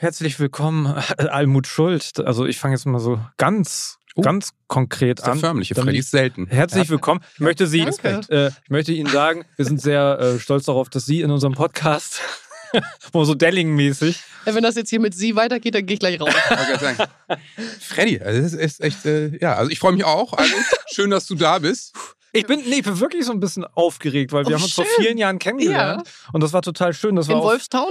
Herzlich willkommen, Almut Schuld. Also ich fange jetzt mal so ganz, Oh. ganz konkret Das ist der an. förmliche. Freddy ist selten. Herzlich willkommen. Ich möchte Sie, äh, ich möchte Ihnen sagen, wir sind sehr äh, stolz darauf, dass Sie in unserem Podcast, wo so Delling-mäßig, Ja, wenn das jetzt hier mit Sie weitergeht, dann gehe ich gleich raus. Ich wollte gerade sagen. Freddy, also das ist echt, äh, ja, also ich freue mich auch. Also, schön, dass du da bist. Ich bin, nee, ich bin wirklich so ein bisschen aufgeregt, weil wir Oh, haben uns vor schön. vielen Jahren kennengelernt und das war total schön. Das war In Wolfstown?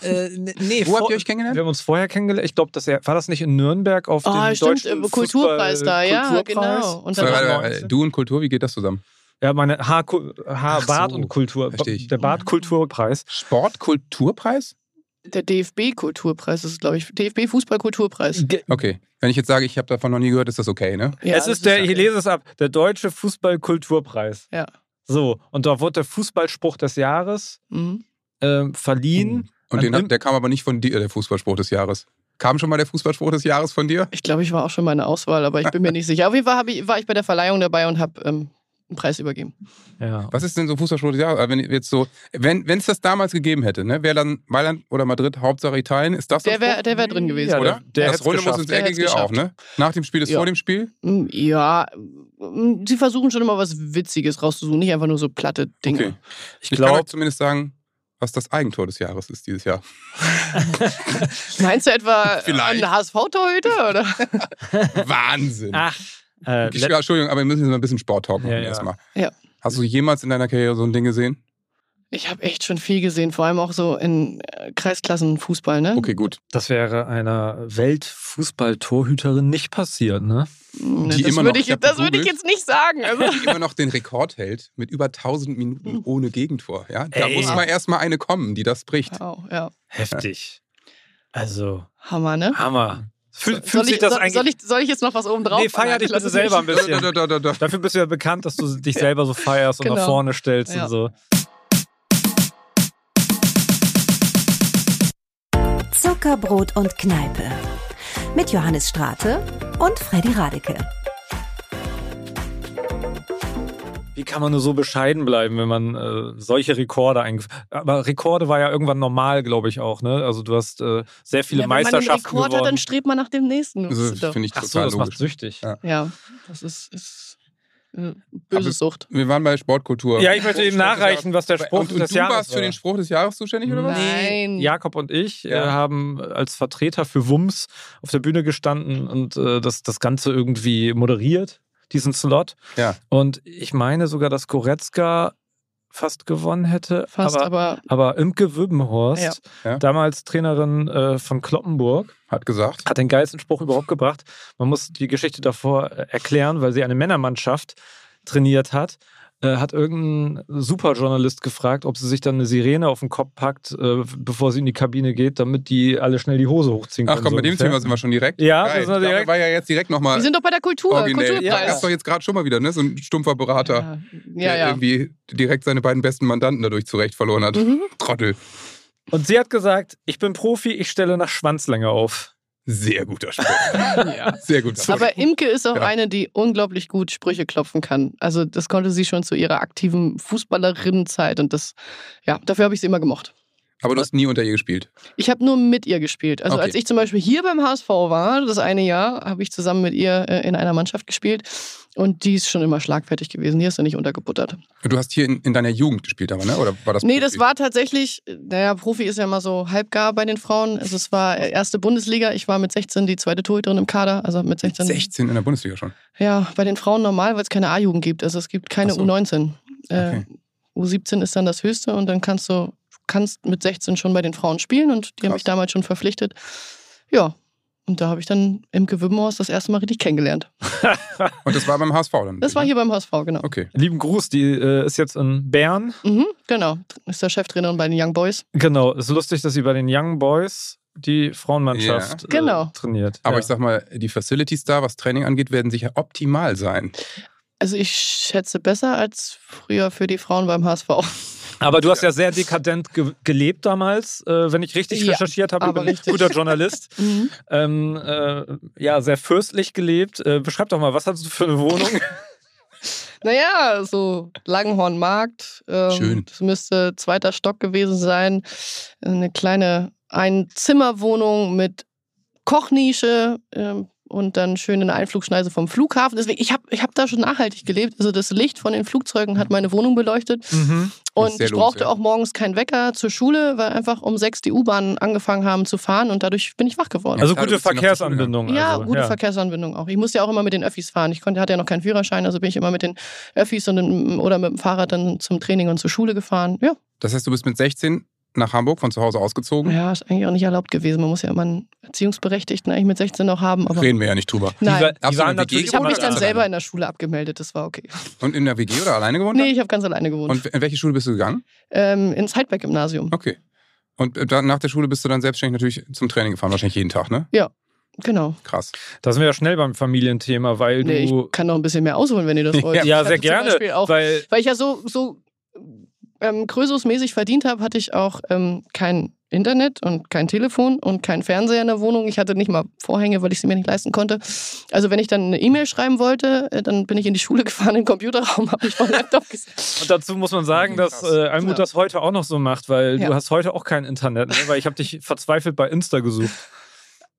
äh, nee, Wo vor- habt ihr euch kennengelernt? Wir haben uns vorher kennengelernt. Ich glaube, das war das nicht in Nürnberg auf Ah, dem stimmt, deutschen Kulturpreis da, ja, Kulturpreis? genau. Und warte, Du und Kultur, wie geht das zusammen? Ja, meine Haar, Haar Bart so, und Kultur. versteh ich. Der Bartkulturpreis. Sportkulturpreis? Der DFB-Kulturpreis ist, glaube ich, DFB-Fußball-Kulturpreis. Okay. Wenn ich jetzt sage, ich habe davon noch nie gehört, ist das okay, ne? Ja, es das ist der, ich okay. lese es ab, der Deutsche Fußballkulturpreis. Ja. So, und da wurde der Fußballspruch des Jahres Mhm. ähm, verliehen. Und An den, Im- der kam aber nicht von dir, der Fußballspruch des Jahres. Kam schon mal der Fußballspruch des Jahres von dir? Ich glaube, ich war auch schon mal in der Auswahl, aber ich bin mir nicht sicher. Auf jeden Fall ich, war ich bei der Verleihung dabei und habe ähm, einen Preis übergeben. Ja. Was ist denn so Jahres? Also Wenn jetzt so, wenn wenn es das damals gegeben hätte, ne, wäre dann Mailand oder Madrid Hauptsache Italien, ist das so Der wäre der wär drin gewesen. Ja, oder? der- der das Runde muss ins Der Eckige auch, ne? Nach dem Spiel ist Ja. vor dem Spiel? Mm, Ja, mm, sie versuchen schon immer was Witziges rauszusuchen, nicht einfach nur so platte Dinge. Okay. Ich Ich glaube, zumindest sagen, was das Eigentor des Jahres ist dieses Jahr. Meinst du etwa Vielleicht. einen HSV-Torhüter? Oder? Wahnsinn! ach, äh, Entschuldigung, aber wir müssen jetzt mal ein bisschen Sport-Talk machen Ja, ja. erstmal. Ja. Hast du jemals in deiner Karriere so ein Ding gesehen? Ich habe echt schon viel gesehen, vor allem auch so in äh, Kreisklassen-Fußball, ne? Okay, gut. das wäre einer Weltfußballtorhüterin nicht passiert, ne? Ne, Die das immer würde noch- ich, das würde ich jetzt nicht sagen. Also, Die immer noch den Rekord hält mit über 1000 Minuten ohne Gegentor. Ja? Da Ey. muss mal erstmal eine kommen, die das bricht. wow, ja. Heftig. Also, Hammer, ne? Hammer. Fühl, fühlt Soll sich ich, das soll, eigentlich. soll, ich, soll ich jetzt noch was oben drauf? nee, feier dich bitte selber ein bisschen. Da, da, da, da. Dafür bist du ja bekannt, dass du dich selber so feierst und nach Genau. vorne stellst Ja. und so. Zuckerbrot und Kneipe. Mit Johannes Strate und Freddy Radeke. Wie kann man nur so bescheiden bleiben, wenn man äh, solche Rekorde eingeführt Aber Rekorde war ja irgendwann normal, glaube ich auch, ne? Also du hast äh, sehr viele Ja, wenn man einen Meisterschaften Rekord hat, dann strebt man nach dem nächsten. Also, Das finde ich Ach so, total das macht logisch. süchtig. Ja. ja, das ist, ist äh, böse Aber- Sucht. Wir waren bei Sportkultur. Ja, ich möchte eben nachreichen, was der. Spruch und, und des du Jahres warst für war. den Spruch des Jahres zuständig, oder was? Nein. Jakob und ich äh, Ja. haben als Vertreter für WUMS auf der Bühne gestanden und äh, das, das Ganze irgendwie moderiert, diesen Slot. Ja. Und ich meine sogar, dass Goretzka fast gewonnen hätte. Fast, aber, aber, aber Imke Wübbenhorst, Ja. Ja. damals Trainerin äh, von Kloppenburg, Hat gesagt. hat den geilsten Spruch überhaupt gebracht. Man muss die Geschichte davor äh, erklären, weil sie eine Männermannschaft trainiert hat. Äh, hat irgendein Superjournalist gefragt, ob sie sich dann eine Sirene auf den Kopf packt, äh, bevor sie in die Kabine geht, damit die alle schnell die Hose hochziehen Ach können. komm, so bei dem ungefähr. Thema sind wir schon direkt. Ja, Geil. das Da direkt. war ja jetzt direkt nochmal wir sind doch bei der Kultur, originell. Kulturpreis. Das ist doch jetzt gerade schon mal wieder, ne? So ein stumpfer Berater, ja, der ja. ja. irgendwie direkt seine beiden besten Mandanten dadurch zurecht verloren hat. Mhm. Trottel. Und sie hat gesagt, ich bin Profi, ich stelle nach Schwanzlänge auf. Sehr guter Spruch. ja. Sehr guter Spruch. Aber Imke ist auch Ja. eine, die unglaublich gut Sprüche klopfen kann. Also das konnte sie schon zu ihrer aktiven Fußballerinnenzeit und das, ja, dafür habe ich sie immer gemocht. Aber du hast nie unter ihr gespielt. Ich habe nur mit ihr gespielt. Also Okay. als ich zum Beispiel hier beim HSV war, das eine Jahr, habe ich zusammen mit ihr äh, in einer Mannschaft gespielt und die ist schon immer schlagfertig gewesen. Die ist ja nicht untergebuttert. Du hast hier in, in deiner Jugend gespielt, aber, ne? Oder war das Nee, Profi? das war tatsächlich, naja, Profi ist ja immer so halbgar bei den Frauen. Also es war erste Bundesliga. Ich war mit 16 die zweite Torhüterin im Kader. Also mit 16. 16 in der Bundesliga schon. Ja, bei den Frauen normal, weil es keine A-Jugend gibt. Also es gibt keine so. U19. Äh, Okay. U17 ist dann das höchste und dann kannst du kannst mit 16 schon bei den Frauen spielen und die haben Krass. mich damals schon verpflichtet. Ja, und da habe ich dann Imke Wibbenhorst das erste Mal richtig kennengelernt. Und das war beim HSV dann? Das war hier beim HSV, genau. Okay. Lieben Gruß, die äh, ist jetzt in Bern. Mhm, genau, ist der Cheftrainerin bei den Young Boys. Genau, ist lustig, dass sie bei den Young Boys die Frauenmannschaft Ja. Genau. äh, trainiert. Aber ja. ich sag mal, die Facilities da, was Training angeht, werden sicher optimal sein. Also ich schätze besser als früher für die Frauen beim HSV. Aber du hast ja sehr dekadent ge gelebt damals, äh, wenn ich richtig Ja, recherchiert habe. Ich aber bin richtig. guter Journalist. Mhm. ähm, äh, ja, sehr fürstlich gelebt. Äh, beschreib doch mal, was hast du für eine Wohnung? Naja, so Langenhornmarkt. Ähm, Schön. Das müsste zweiter Stock gewesen sein. Eine kleine eine Zimmerwohnung mit Kochnische ähm, und dann schön in der Einflugschneise vom Flughafen. Deswegen, ich habe ich hab da schon nachhaltig gelebt. Also das Licht von den Flugzeugen hat meine Wohnung beleuchtet. Mhm. Und ich brauchte lohnenswert. auch morgens keinen Wecker zur Schule, weil einfach um sechs die U-Bahnen angefangen haben zu fahren und dadurch bin ich wach geworden. Also gute du bist ja Verkehrsanbindung. ja, also, gute Verkehrsanbindung auch. Ich musste ja auch immer mit den Öffis fahren. Ich konnte, hatte ja noch keinen Führerschein, also bin ich immer mit den Öffis und, oder mit dem Fahrrad dann zum Training und zur Schule gefahren. Ja, Das heißt, du bist mit 16 nach Hamburg von zu Hause ausgezogen. ja ist eigentlich auch nicht erlaubt gewesen. Man muss ja immer einen Erziehungsberechtigten eigentlich mit 16 noch haben. Aber Reden wir ja nicht drüber. Die, nein, war- die du waren natürlich ich habe mich dann selber in der Schule abgemeldet. Das war okay. Und in der WG oder alleine gewohnt? Nee, ich habe ganz alleine gewohnt. Und in welche Schule bist du gegangen? ähm, ins Heidberg-Gymnasium. Okay. Und äh, dann nach der Schule bist du dann selbstständig natürlich zum Training gefahren, wahrscheinlich jeden Tag, ne? Genau. Krass. Da sind wir ja schnell beim Familienthema, weil Nee, du. ich kann noch ein bisschen mehr ausholen, wenn ihr das wollt. ja, Ich sehr gerne. Auch, Weil weil ich ja so, so ähm, Krösus-mäßig verdient habe, hatte ich auch ähm, kein Internet und kein Telefon und kein Fernseher in der Wohnung. Ich hatte nicht mal Vorhänge, weil ich sie mir nicht leisten konnte. Also wenn ich dann eine E-Mail schreiben wollte, äh, dann bin ich in die Schule gefahren, in den Computerraum, habe mich vor den Laptop gesetzt. Und dazu muss man sagen, dass äh, Almut Ja. das heute auch noch so macht, weil Ja. du hast heute auch kein Internet, ne? weil ich habe dich verzweifelt bei Insta gesucht.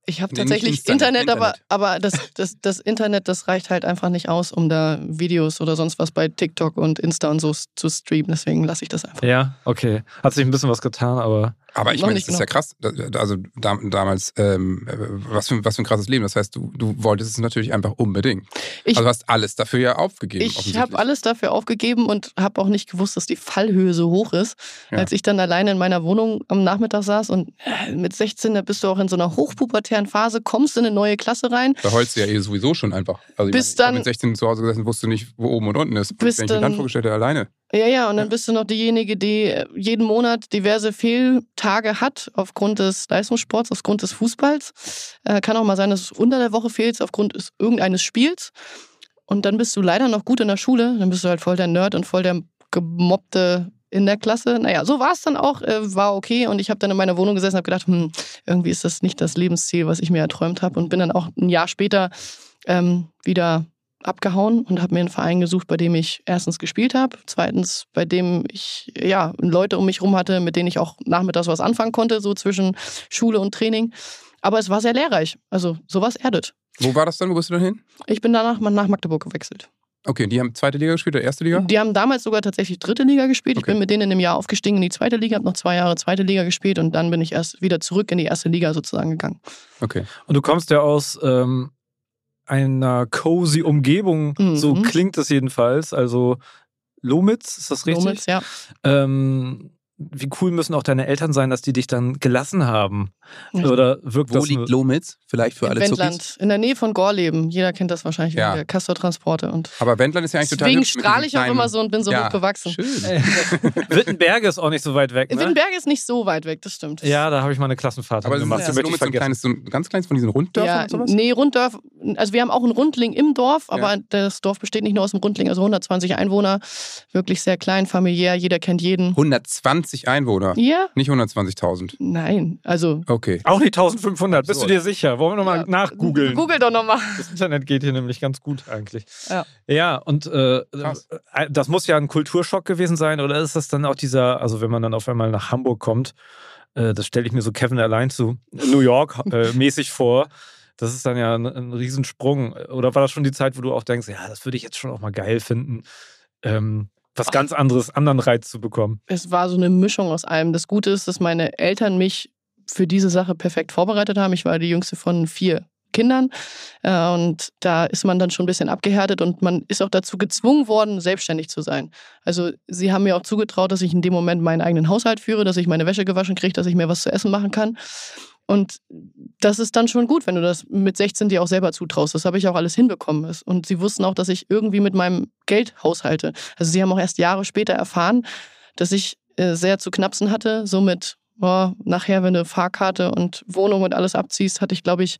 Ich habe Nee, tatsächlich Internet, Internet, aber, aber das, das, das Internet, das reicht halt einfach nicht aus, um da Videos oder sonst was bei TikTok und Insta und so zu streamen. Deswegen lasse ich das einfach. Ja, okay. Hat sich ein bisschen was getan, aber Aber ich meine, das ist ja krass. Also da, damals, ähm, äh, was, für, was für ein krasses Leben. Das heißt, du, du wolltest es natürlich einfach unbedingt. Ich- also du hast alles dafür ja aufgegeben. Ich habe alles dafür aufgegeben und habe auch nicht gewusst, dass die Fallhöhe so hoch ist. Ja. Als ich dann alleine in meiner Wohnung am Nachmittag saß und äh, mit 16, da bist du auch in so einer hochpubertären Phase, kommst in eine neue Klasse rein. Da heulst du ja eh sowieso schon einfach. Also ich Bis ich hab dann- mit 16 zu Hause gesessen, wusste nicht, wo oben und unten ist. Bis Wenn ich mir dann dann- vorgestellt hätte, alleine. Ja, ja, und dann bist du noch diejenige, die äh, jeden Monat diverse Fehltage hat aufgrund des Leistungssports, aufgrund des Fußballs. Äh, kann auch mal sein, dass du unter der Woche fehlst aufgrund des, irgendeines Spiels. Und dann bist du leider noch gut in der Schule. Dann bist du halt voll der Nerd und voll der gemobbte in der Klasse. Naja, so war es dann auch, äh, war okay. Und ich habe dann in meiner Wohnung gesessen und habe gedacht, hm, irgendwie ist das nicht das Lebensziel, was ich mir erträumt habe. Und bin dann auch ein Jahr später ähm, wieder abgehauen und habe mir einen Verein gesucht, bei dem ich erstens gespielt habe, zweitens bei dem ich ja Leute um mich rum hatte, mit denen ich auch nachmittags was anfangen konnte, so zwischen Schule und Training. Aber es war sehr lehrreich. Also sowas erdet. Wo war das dann? Wo bist du dann hin? Ich bin danach mal nach Magdeburg gewechselt. Okay, die haben zweite Liga gespielt oder erste Liga? Die haben damals sogar tatsächlich dritte Liga gespielt. Ich Okay. bin mit denen in einem Jahr aufgestiegen in die zweite Liga, habe noch zwei Jahre zweite Liga gespielt und dann bin ich erst wieder zurück in die erste Liga sozusagen gegangen. Okay. Und du kommst ja aus ähm, einer cozy Umgebung, Mhm. so klingt es jedenfalls. Also Lomitz, ist das richtig? Lomitz, ja. Ähm, wie cool müssen auch deine Eltern sein, dass die dich dann gelassen haben? Oder wirkt Wo das liegt Lomitz? Vielleicht für Im alle Zuckis? Wendland, in der Nähe von Gorleben. Jeder kennt das wahrscheinlich Ja. wegen der Castor-Transporte. Und Aber Wendland ist ja eigentlich total deswegen strahle ich auch immer so und bin so ja, hoch gewachsen. Schön. Wittenberge ist auch nicht so weit weg, ne? Wittenberg ist nicht so weit weg, das stimmt. Ja, da habe ich mal eine Klassenfahrt Aber gemacht. ist das möchte ich Lomitz so ein kleines, so ein ganz kleines von diesen Runddörfern Ja, und sowas? nee, Runddorf, also wir haben auch einen Rundling im Dorf, aber Ja. das Dorf besteht nicht nur aus dem Rundling, also 120 Einwohner, wirklich sehr klein, familiär, jeder kennt jeden. 120 Einwohner. Ja? Nicht 120.000. Nein, also Okay. Auch nicht 1500, bist So. du dir sicher? Wollen wir nochmal Ja. nachgoogeln? google doch nochmal. Das Internet geht hier nämlich ganz gut eigentlich. Ja. Ja, und äh, äh, das muss ja ein Kulturschock gewesen sein, oder ist das dann auch dieser, also wenn man dann auf einmal nach Hamburg kommt, äh, das stelle ich mir so Kevin allein zu New York äh, mäßig vor. Das ist dann ja ein, ein Riesensprung. Oder war das schon die Zeit, wo du auch denkst, ja, das würde ich jetzt schon auch mal geil finden, ähm, was ganz anderes, anderen Reiz zu bekommen? Es war so eine Mischung aus allem. Das Gute ist, dass meine Eltern mich für diese Sache perfekt vorbereitet haben. Ich war die jüngste von vier Kindern äh, und da ist man dann schon ein bisschen abgehärtet und man ist auch dazu gezwungen worden, selbstständig zu sein. Also sie haben mir auch zugetraut, dass ich in dem Moment meinen eigenen Haushalt führe, dass ich meine Wäsche gewaschen kriege, dass ich mir was zu essen machen kann. Und das ist dann schon gut, wenn du das mit 16 dir auch selber zutraust. Das habe ich auch alles hinbekommen. Und sie wussten auch, dass ich irgendwie mit meinem Geld haushalte. Also sie haben auch erst Jahre später erfahren, dass ich äh, sehr zu knapsen hatte. Somit, oh, nachher, wenn du Fahrkarte und Wohnung und alles abziehst, hatte ich, glaube ich,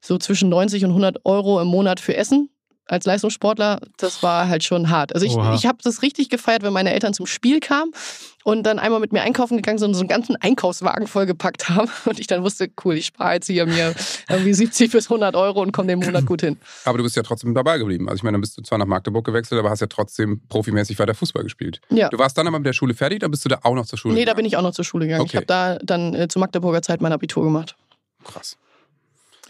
so zwischen 90 und 100 Euro im Monat für Essen. Als Leistungssportler, das war halt schon hart. Also ich, Oha. ich habe das richtig gefeiert, wenn meine Eltern zum Spiel kamen und dann einmal mit mir einkaufen gegangen sind und so einen ganzen Einkaufswagen vollgepackt haben und ich dann wusste, cool, ich spare jetzt hier mir irgendwie 70 bis 100 Euro und komme den Monat gut hin. Aber du bist ja trotzdem dabei geblieben. Also ich meine, dann bist du zwar nach Magdeburg gewechselt, aber hast ja trotzdem profimäßig weiter Fußball gespielt. Ja. Du warst dann aber mit der Schule fertig, dann bist du da auch noch zur Schule Nee, da bin gegangen? ich auch noch zur Schule gegangen. Ich Okay. habe da dann äh, zu Magdeburger Zeit mein Abitur gemacht. Krass.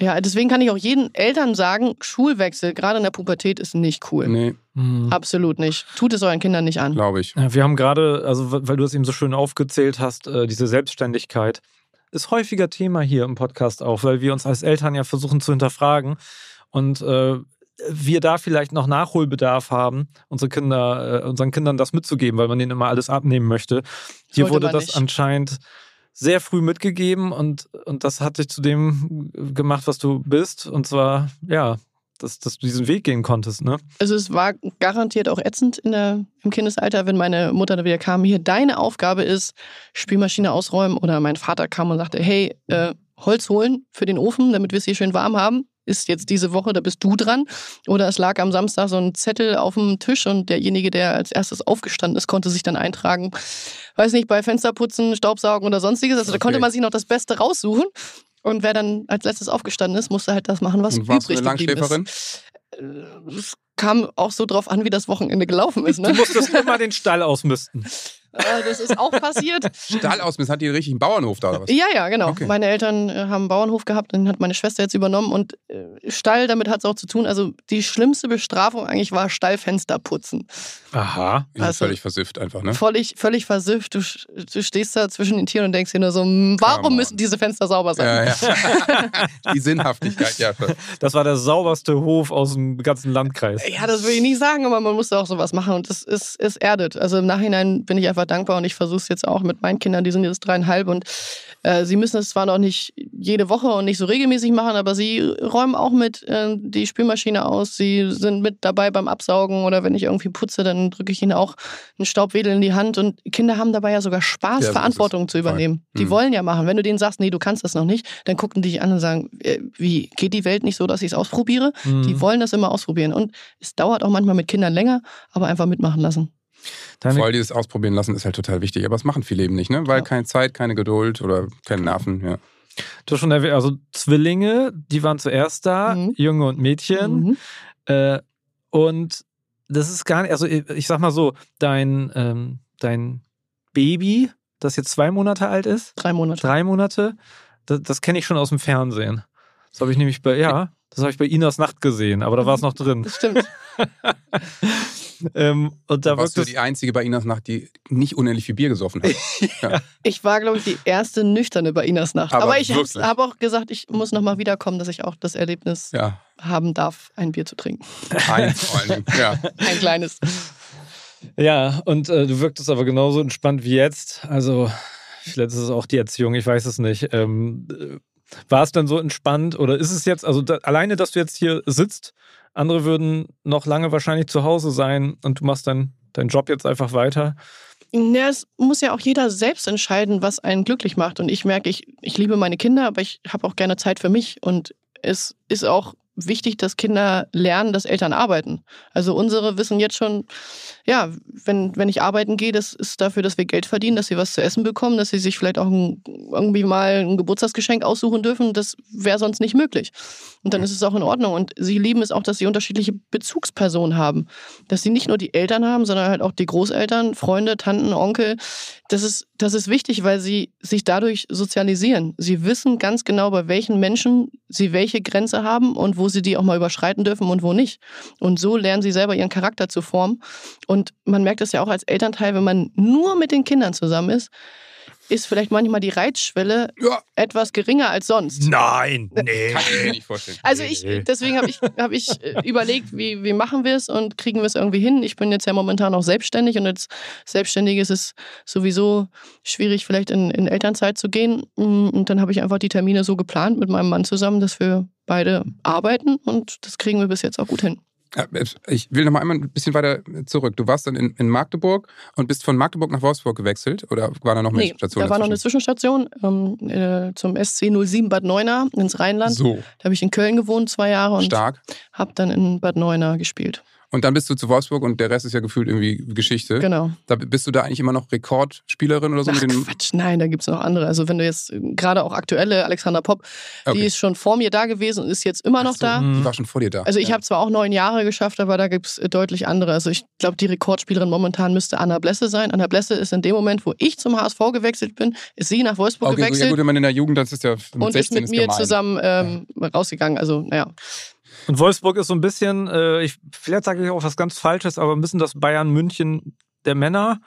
Ja, deswegen kann ich auch jeden Eltern sagen, Schulwechsel, gerade in der Pubertät, ist nicht cool. Nee, Mhm. Absolut nicht. Tut es euren Kindern nicht an. glaube ich. Ja, wir haben gerade, also weil du es eben so schön aufgezählt hast, äh, diese Selbstständigkeit ist häufiger Thema hier im Podcast auch, weil wir uns als Eltern ja versuchen zu hinterfragen und äh, wir da vielleicht noch Nachholbedarf haben, unsere Kinder, äh, unseren Kindern das mitzugeben, weil man denen immer alles abnehmen möchte. Hier Sollte wurde das nicht. anscheinend sehr früh mitgegeben und, und das hat dich zu dem gemacht, was du bist. Und zwar, ja, dass, dass du diesen Weg gehen konntest, ne? Also es war garantiert auch ätzend in der, im Kindesalter, wenn meine Mutter da wieder kam, hier, deine Aufgabe ist, Spülmaschine ausräumen. Oder mein Vater kam und sagte, hey, äh, Holz holen für den Ofen, damit wir es hier schön warm haben. Ist jetzt diese Woche, da bist du dran. Oder es lag am Samstag so ein Zettel auf dem Tisch und derjenige, der als erstes aufgestanden ist, konnte sich dann eintragen. Weiß nicht, bei Fensterputzen, Staubsaugen oder sonstiges. Also da Okay. konnte man sich noch das Beste raussuchen. Und wer dann als letztes aufgestanden ist, musste halt das machen, was Und warst du übrig eine geblieben ist. Äh, Es kam auch so drauf an, wie das Wochenende gelaufen ist. Ne? Du musstest immer den Stall ausmisten. Äh, das ist auch passiert. Stall aus, hat die einen richtigen Bauernhof da oder was? Ja, ja, genau. Okay. Meine Eltern äh, haben einen Bauernhof gehabt, den hat meine Schwester jetzt übernommen. Und äh, Stall, damit hat es auch zu tun. Also die schlimmste Bestrafung eigentlich war Stallfenster putzen. Aha. Also- völlig versifft einfach, ne? Völlig, völlig versifft. Du, du stehst da zwischen den Tieren und denkst dir nur so, "Hm, Come warum müssen diese Fenster sauber sein? Ja, ja. die Sinnhaftigkeit, ja. Das war der sauberste Hof aus dem ganzen Landkreis. Ja, das will ich nicht sagen, aber man musste auch sowas machen und das ist, ist erdet. Also im Nachhinein bin ich einfach dankbar und ich versuche es jetzt auch mit meinen Kindern, die sind jetzt dreieinhalb und äh, sie müssen es zwar noch nicht jede Woche und nicht so regelmäßig machen, aber sie räumen auch mit äh, die Spülmaschine aus, sie sind mit dabei beim Absaugen oder wenn ich irgendwie putze, dann drücke ich ihnen auch einen Staubwedel in die Hand und Kinder haben dabei ja sogar Spaß, Ja, Verantwortung zu übernehmen. Voll. Die Mhm. wollen ja machen. Wenn du denen sagst, nee, du kannst das noch nicht, dann gucken die dich an und sagen, äh, wie, geht die Welt nicht so, dass ich es ausprobiere? Mhm. Die wollen das immer ausprobieren. Und es dauert auch manchmal mit Kindern länger, aber einfach mitmachen lassen. Deine, Vor allem dieses Ausprobieren lassen ist halt total wichtig. Aber das machen viele eben nicht, ne? Weil Ja. keine Zeit, keine Geduld oder keine Nerven, ja. du hast schon erwähnt, also Zwillinge, die waren zuerst da, Mhm. Junge und Mädchen. Mhm. Äh, und das ist gar nicht, also ich, ich sag mal so, dein, ähm, dein Baby, das jetzt zwei Monate alt ist, Drei Monate. drei Monate, das, das kenne ich schon aus dem Fernsehen. Das habe ich nämlich bei, ja, das habe ich bei Inas Nacht gesehen, aber da war es noch drin. Das stimmt. ähm, und da warst du die Einzige bei Inas Nacht, die nicht unendlich viel Bier gesoffen hat. Ich war, glaube ich, die erste nüchterne bei Inas Nacht. Aber Aber, ich habe auch gesagt, ich muss nochmal wiederkommen, dass ich auch das Erlebnis Ja, haben darf, ein Bier zu trinken. eins vor allen Dingen. Ja. Ein kleines. ja, und äh, du wirktest aber genauso entspannt wie jetzt. Also, vielleicht ist es auch die Erziehung, ich weiß es nicht. Ähm, äh, war es dann so entspannt oder ist es jetzt, also da, alleine, dass du jetzt hier sitzt, andere würden noch lange wahrscheinlich zu Hause sein und du machst dann deinen Job jetzt einfach weiter. Ja, es muss ja auch jeder selbst entscheiden, was einen glücklich macht. Und ich merke, ich, ich liebe meine Kinder, aber ich habe auch gerne Zeit für mich. Und es ist auch wichtig, dass Kinder lernen, dass Eltern arbeiten. Also unsere wissen jetzt schon, ja, wenn, wenn ich arbeiten gehe, das ist dafür, dass wir Geld verdienen, dass sie was zu essen bekommen, dass sie sich vielleicht auch ein, irgendwie mal ein Geburtstagsgeschenk aussuchen dürfen. Das wäre sonst nicht möglich. Und dann ist es auch in Ordnung. Und sie lieben es auch, dass sie unterschiedliche Bezugspersonen haben. Dass sie nicht nur die Eltern haben, sondern halt auch die Großeltern, Freunde, Tanten, Onkel. Das ist, das ist wichtig, weil sie sich dadurch sozialisieren. Sie wissen ganz genau, bei welchen Menschen sie welche Grenze haben und wo sie die auch mal überschreiten dürfen und wo nicht. Und so lernen sie selber ihren Charakter zu formen. Und man merkt es ja auch als Elternteil, wenn man nur mit den Kindern zusammen ist, ist vielleicht manchmal die Reizschwelle ja, etwas geringer als sonst. Nein, nee. kann ich mir nicht vorstellen. Also ich, deswegen habe ich, hab ich äh, überlegt, wie, wie machen wir es und kriegen wir es irgendwie hin. Ich bin jetzt ja momentan auch selbstständig und als Selbstständige ist es sowieso schwierig, vielleicht in, in Elternzeit zu gehen. Mm, Und dann habe ich einfach die Termine so geplant mit meinem Mann zusammen, dass wir beide arbeiten und das kriegen wir bis jetzt auch gut hin. Ich will noch mal einmal ein bisschen weiter zurück. Du warst dann in, in Magdeburg und bist von Magdeburg nach Wolfsburg gewechselt oder war da noch eine nee, Station? Da war noch eine Zwischenstation ähm, äh, zum SC 07 Bad Neuenahr ins Rheinland. So. Da habe ich in Köln gewohnt zwei Jahre und habe dann in Bad Neuenahr gespielt. Und dann bist du zu Wolfsburg und der Rest ist ja gefühlt irgendwie Geschichte. Genau. Da bist du da eigentlich immer noch Rekordspielerin oder so? Ach Quatsch, nein, da gibt es noch andere. Also wenn du jetzt äh, gerade auch aktuelle Alexander Popp, Okay. die ist schon vor mir da gewesen und ist jetzt immer noch so, da. Die war schon vor dir da. Also ich ja. habe zwar auch neun Jahre geschafft, aber da gibt es deutlich andere. Also ich glaube, die Rekordspielerin momentan müsste Anna Blesse sein. Anna Blesse ist in dem Moment, wo ich zum HSV gewechselt bin, ist sie nach Wolfsburg Okay, gut, ja gewechselt gut, wenn man in der Jugend, das ist ja mit und 16 ist mit mir gemein. zusammen ähm, rausgegangen. Also naja, Und Wolfsburg ist so ein bisschen, äh, ich, vielleicht sage ich auch was ganz Falsches, aber ein bisschen das Bayern München der Männer.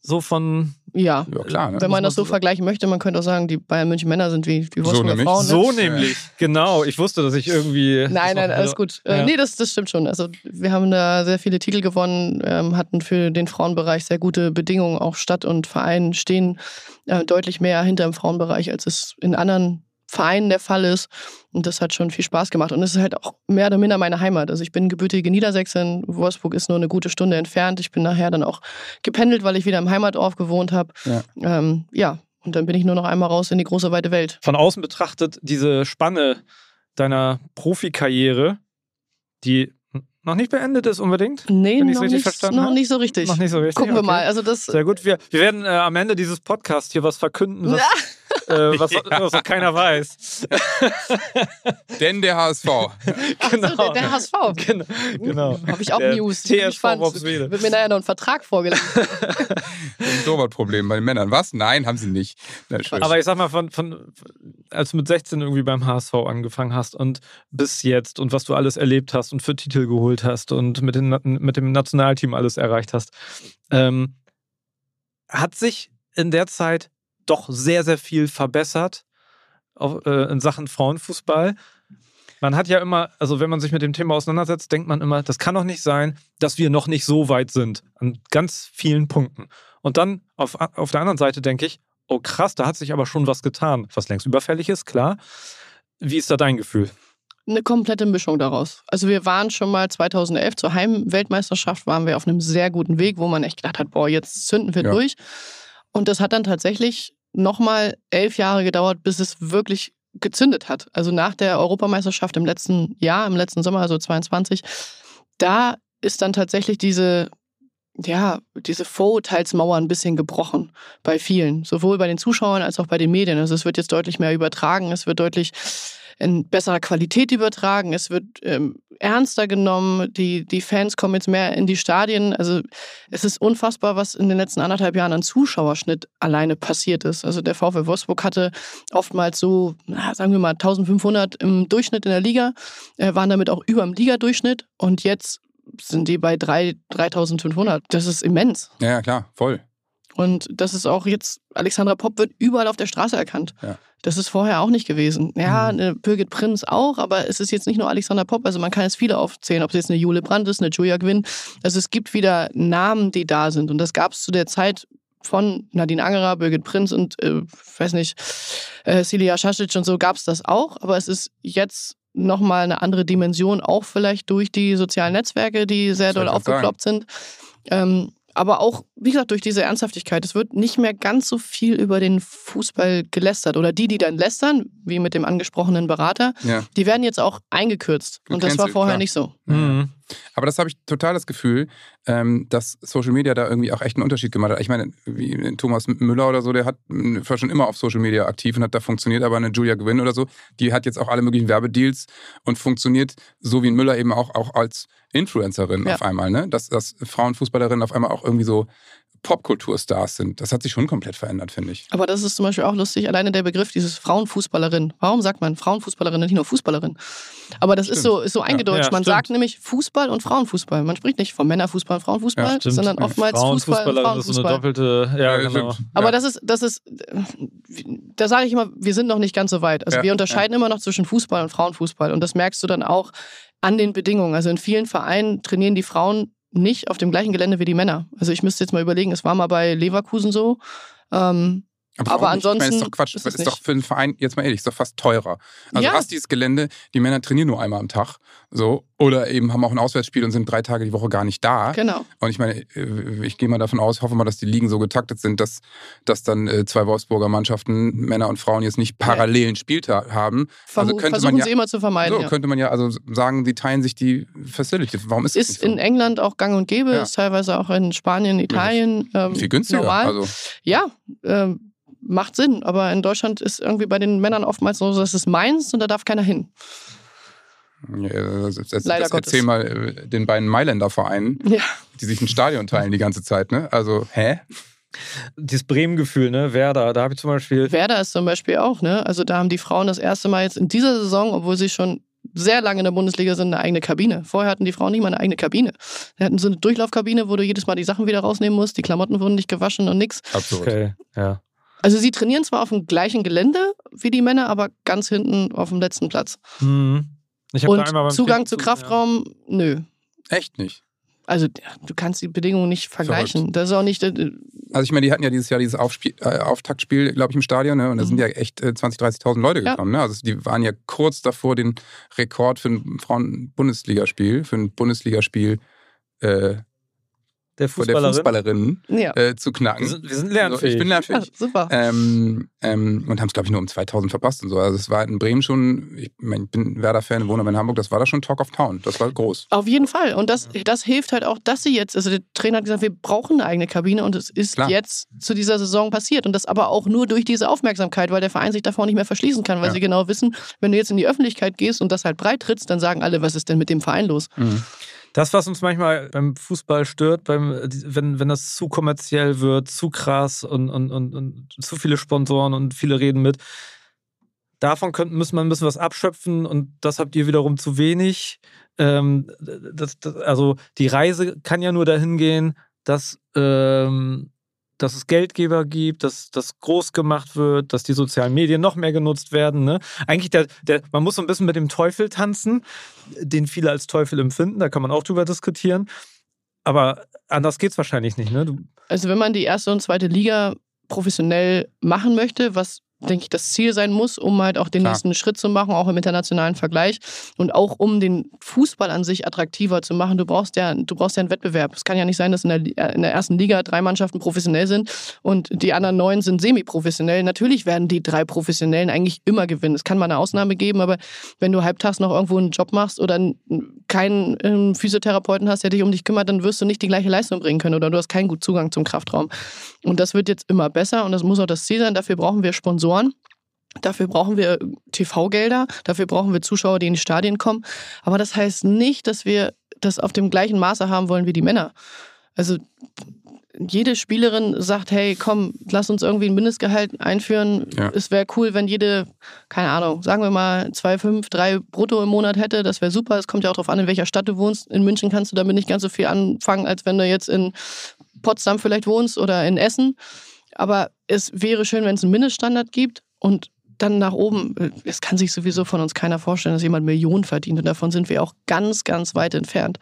So von ja. Ja, klar. Ne? Wenn man muss das so so- vergleichen möchte, man könnte auch sagen, die Bayern München Männer sind wie die So Wolfsburger nämlich. Frauen. Ne? so nämlich. Genau. Ich wusste, dass ich irgendwie. das Nein, nein, alles gut. Äh, Ja. Nee, das, das stimmt schon. Also wir haben da sehr viele Titel gewonnen, ähm, hatten für den Frauenbereich sehr gute Bedingungen. Auch Stadt und Verein stehen äh, deutlich mehr hinter dem Frauenbereich, als es in anderen Vereinen der Fall ist. Und das hat schon viel Spaß gemacht. Und es ist halt auch mehr oder minder meine Heimat. Also ich bin gebürtige Niedersächsin. Wolfsburg ist nur eine gute Stunde entfernt. Ich bin nachher dann auch gependelt, weil ich wieder im Heimatort gewohnt habe. Ja. Ähm, ja, und dann bin ich nur noch einmal raus in die große weite Welt. Von außen betrachtet, diese Spanne deiner Profikarriere, die noch nicht beendet ist unbedingt. Nee, noch, richtig nicht, verstanden noch nicht so richtig. Noch nicht so richtig. Gucken wir okay. mal. Also das, Sehr gut. Wir, wir werden äh, am Ende dieses Podcasts hier was verkünden, was, äh, was, was noch keiner weiß. Denn der HSV. genau. So, der, der HSV. genau. genau. Habe ich auch Der News. TSV. Worpswede. Wird mir nachher noch ein Vertrag vorgelegt. Ein Torwartproblem bei den Männern. Was? Nein, haben sie nicht. Spaß. Aber ich sag mal, von, von, als du mit 16 irgendwie beim HSV angefangen hast und bis jetzt und was du alles erlebt hast und für Titel geholt hast und mit, den, mit dem Nationalteam alles erreicht hast, ähm, hat sich in der Zeit doch sehr, sehr viel verbessert auf, äh, in Sachen Frauenfußball. Man hat ja immer, also wenn man sich mit dem Thema auseinandersetzt, denkt man immer, das kann doch nicht sein, dass wir noch nicht so weit sind an ganz vielen Punkten. Und dann auf, auf der anderen Seite denke ich, oh krass, da hat sich aber schon was getan, was längst überfällig ist, klar. Wie ist da dein Gefühl? Eine komplette Mischung daraus. Also wir waren schon mal 2011 zur Heimweltmeisterschaft, waren wir auf einem sehr guten Weg, wo man echt gedacht hat, boah, jetzt zünden wir Ja. durch. Und das hat dann tatsächlich nochmal elf Jahre gedauert, bis es wirklich gezündet hat. Also nach der Europameisterschaft im letzten Jahr, im letzten Sommer, also 22, da ist dann tatsächlich diese, ja, diese Vorurteilsmauer ein bisschen gebrochen bei vielen, sowohl bei den Zuschauern als auch bei den Medien. Also es wird jetzt deutlich mehr übertragen, es wird deutlich in besserer Qualität übertragen, es wird ähm, ernster genommen, die, die Fans kommen jetzt mehr in die Stadien. Also es ist unfassbar, was in den letzten anderthalb Jahren an Zuschauerschnitt alleine passiert ist. Also der VfL Wolfsburg hatte oftmals so, na, sagen wir mal, 1500 im Durchschnitt in der Liga, äh, waren damit auch über dem Ligadurchschnitt und jetzt sind die bei 3, 3500. Das ist immens. ja, ja, klar, voll. Und das ist auch jetzt, Alexandra Popp wird überall auf der Straße erkannt. Ja. Das ist vorher auch nicht gewesen. Ja, Mhm. eine Birgit Prinz auch, aber es ist jetzt nicht nur Alexandra Popp, also man kann jetzt viele aufzählen, ob es jetzt eine Jule Brandt ist, eine Julia Gwynn. Also es gibt wieder Namen, die da sind. Und das gab es zu der Zeit von Nadine Angerer, Birgit Prinz und, äh, weiß nicht, äh, Celia Šašić und so gab es das auch. Aber es ist jetzt nochmal eine andere Dimension, auch vielleicht durch die sozialen Netzwerke, die sehr doll aufgeploppt sind. Ähm, aber auch, wie gesagt, durch diese Ernsthaftigkeit. Es wird nicht mehr ganz so viel über den Fußball gelästert. Oder die, die dann lästern, wie mit dem angesprochenen Berater, Ja. die werden jetzt auch eingekürzt. Und das war Gecancelt, vorher klar. nicht so. Mhm. Aber das habe ich total das Gefühl, ähm, dass Social Media da irgendwie auch echt einen Unterschied gemacht hat. Ich meine, wie Thomas Müller oder so, der hat mh, war schon immer auf Social Media aktiv und hat da funktioniert, aber eine Julia Gwynn oder so, die hat jetzt auch alle möglichen Werbedeals und funktioniert so wie ein Müller eben auch, auch als Influencerin Ja. auf einmal, ne? Dass, dass Frauenfußballerinnen auf einmal auch irgendwie so Popkulturstars sind. Das hat sich schon komplett verändert, finde ich. Aber das ist zum Beispiel auch lustig, alleine der Begriff dieses Frauenfußballerin. Warum sagt man Frauenfußballerin, nicht nur Fußballerin? Aber das ist Stimmt. so, ist so eingedeutscht. Ja, man stimmt. sagt nämlich Fußball und Frauenfußball. Man spricht nicht von Männerfußball und Frauenfußball, Ja, sondern oftmals Fußball und Frauenfußballerin ist so eine Frauenfußball. doppelte, ja, Ja, genau. Aber Ja. das ist, das ist, da sage ich immer, wir sind noch nicht ganz so weit. Also Ja, wir unterscheiden immer noch zwischen Fußball und Frauenfußball. Und das merkst du dann auch an den Bedingungen. Also in vielen Vereinen trainieren die Frauen nicht auf dem gleichen Gelände wie die Männer. Also ich müsste jetzt mal überlegen, es war mal bei Leverkusen so. Ähm, Aber nicht? ansonsten Ich meine, ist doch Quatsch. ist Ist, doch für einen Verein, jetzt mal ehrlich, ist doch fast teurer. Also Ja. du hast dieses Gelände, die Männer trainieren nur einmal am Tag. So. Oder eben haben auch ein Auswärtsspiel und sind drei Tage die Woche gar nicht da. Genau. Und ich meine, äh, ich gehe mal davon aus, hoffe mal, dass die Ligen so getaktet sind, dass, dass dann äh, zwei Wolfsburger Mannschaften, Männer und Frauen, jetzt nicht parallelen Spieltag haben. Vermu Also könnte man versuchen ja- sie immer zu vermeiden. So ja. könnte man ja also sagen, die teilen sich die Facilities. Warum ist das Ist nicht so? in England auch gang und gäbe, Ja. ist teilweise auch in Spanien, Italien ähm, Viel günstiger. normal. Also, Ja, ähm, macht Sinn, aber in Deutschland ist irgendwie bei den Männern oftmals so, das ist meins und da darf keiner hin. ja, das, das, das, Leider das erzähl Gottes. mal äh, den beiden Mailänder Vereinen, Ja, die sich ein Stadion teilen die ganze Zeit. Ne? Also, hä? Dieses Bremen-Gefühl, ne? Werder, da habe ich zum Beispiel. Werder ist zum Beispiel auch, ne? Also da haben die Frauen das erste Mal jetzt in dieser Saison, obwohl sie schon sehr lange in der Bundesliga sind, eine eigene Kabine. Vorher hatten die Frauen nicht mal eine eigene Kabine. Sie hatten so eine Durchlaufkabine, wo du jedes Mal die Sachen wieder rausnehmen musst, die Klamotten wurden nicht gewaschen und nix. Absurd. Okay, ja. Also sie trainieren zwar auf dem gleichen Gelände wie die Männer, aber ganz hinten auf dem letzten Platz. Hm. Einmal Und beim Zugang zu Training- Kraftraum, nö. Echt nicht. Also du kannst die Bedingungen nicht vergleichen. Das ist auch nicht. äh, Also ich meine, die hatten ja dieses Jahr dieses Aufspiel, äh, Auftaktspiel, glaube ich, im Stadion, ne? und da Mhm. sind ja echt äh, 20.000, 30.000 Leute Ja. gekommen. Ne? Also die waren ja kurz davor, den Rekord für ein Frauen-Bundesligaspiel, für ein Bundesligaspiel äh, Der vor der Fußballerin. Fußballerinnen Ja, äh, zu knacken. Wir sind, wir sind Also lernfähig. ich bin ja lernfähig. super. Ähm, ähm, und haben es, glaube ich, nur um 2000 verpasst und so. Also es war in Bremen schon, ich, mein, ich bin Werder-Fan, wohne aber in Hamburg, das war da schon Talk of Town. Das war groß. Auf jeden Fall. Und das, das hilft halt auch, dass sie jetzt, also der Trainer hat gesagt, wir brauchen eine eigene Kabine und es ist Klar. jetzt zu dieser Saison passiert. Und das aber auch nur durch diese Aufmerksamkeit, weil der Verein sich davor nicht mehr verschließen kann, weil Ja. sie genau wissen, wenn du jetzt in die Öffentlichkeit gehst und das halt breit trittst, dann sagen alle, was ist denn mit dem Verein los? Das, was uns manchmal beim Fußball stört, beim, wenn, wenn das zu kommerziell wird, zu krass und, und, und, und zu viele Sponsoren und viele reden mit, davon könnten, müssen wir ein bisschen was abschöpfen und das habt ihr wiederum zu wenig. Ähm, das, das, also die Reise kann ja nur dahin gehen, dass, ähm, dass es Geldgeber gibt, dass das groß gemacht wird, dass die sozialen Medien noch mehr genutzt werden. Ne? Eigentlich, der, der, man muss so ein bisschen mit dem Teufel tanzen, den viele als Teufel empfinden, da kann man auch drüber diskutieren. Aber anders geht es wahrscheinlich nicht. Ne? Also wenn man die erste und zweite Liga professionell machen möchte, was denke ich das Ziel sein muss, um halt auch den Klar. nächsten Schritt zu machen, auch im internationalen Vergleich und auch um den Fußball an sich attraktiver zu machen. Du brauchst ja, du brauchst ja einen Wettbewerb. Es kann ja nicht sein, dass in der, äh, in der ersten Liga drei Mannschaften professionell sind und die anderen neun sind semi-professionell. Natürlich werden die drei Professionellen eigentlich immer gewinnen. Es kann mal eine Ausnahme geben, aber wenn du halbtags noch irgendwo einen Job machst oder keinen ähm, Physiotherapeuten hast, der dich um dich kümmert, dann wirst du nicht die gleiche Leistung bringen können oder du hast keinen guten Zugang zum Kraftraum. Und das wird jetzt immer besser und das muss auch das Ziel sein. Dafür brauchen wir Sponsoren. Dafür brauchen wir TV-Gelder, dafür brauchen wir Zuschauer, die in die Stadien kommen. Aber das heißt nicht, dass wir das auf dem gleichen Maße haben wollen wie die Männer. Also jede Spielerin sagt, hey, komm, lass uns irgendwie ein Mindestgehalt einführen. Ja. Es wäre cool, wenn jede, keine Ahnung, sagen wir mal 2,5, 3 brutto im Monat hätte. Das wäre super. Es kommt ja auch darauf an, in welcher Stadt du wohnst. In München kannst du damit nicht ganz so viel anfangen, als wenn du jetzt in Potsdam vielleicht wohnst oder in Essen. Aber es wäre schön, wenn es einen Mindeststandard gibt und dann nach oben, es kann sich sowieso von uns keiner vorstellen, dass jemand Millionen verdient und davon sind wir auch ganz, ganz weit entfernt.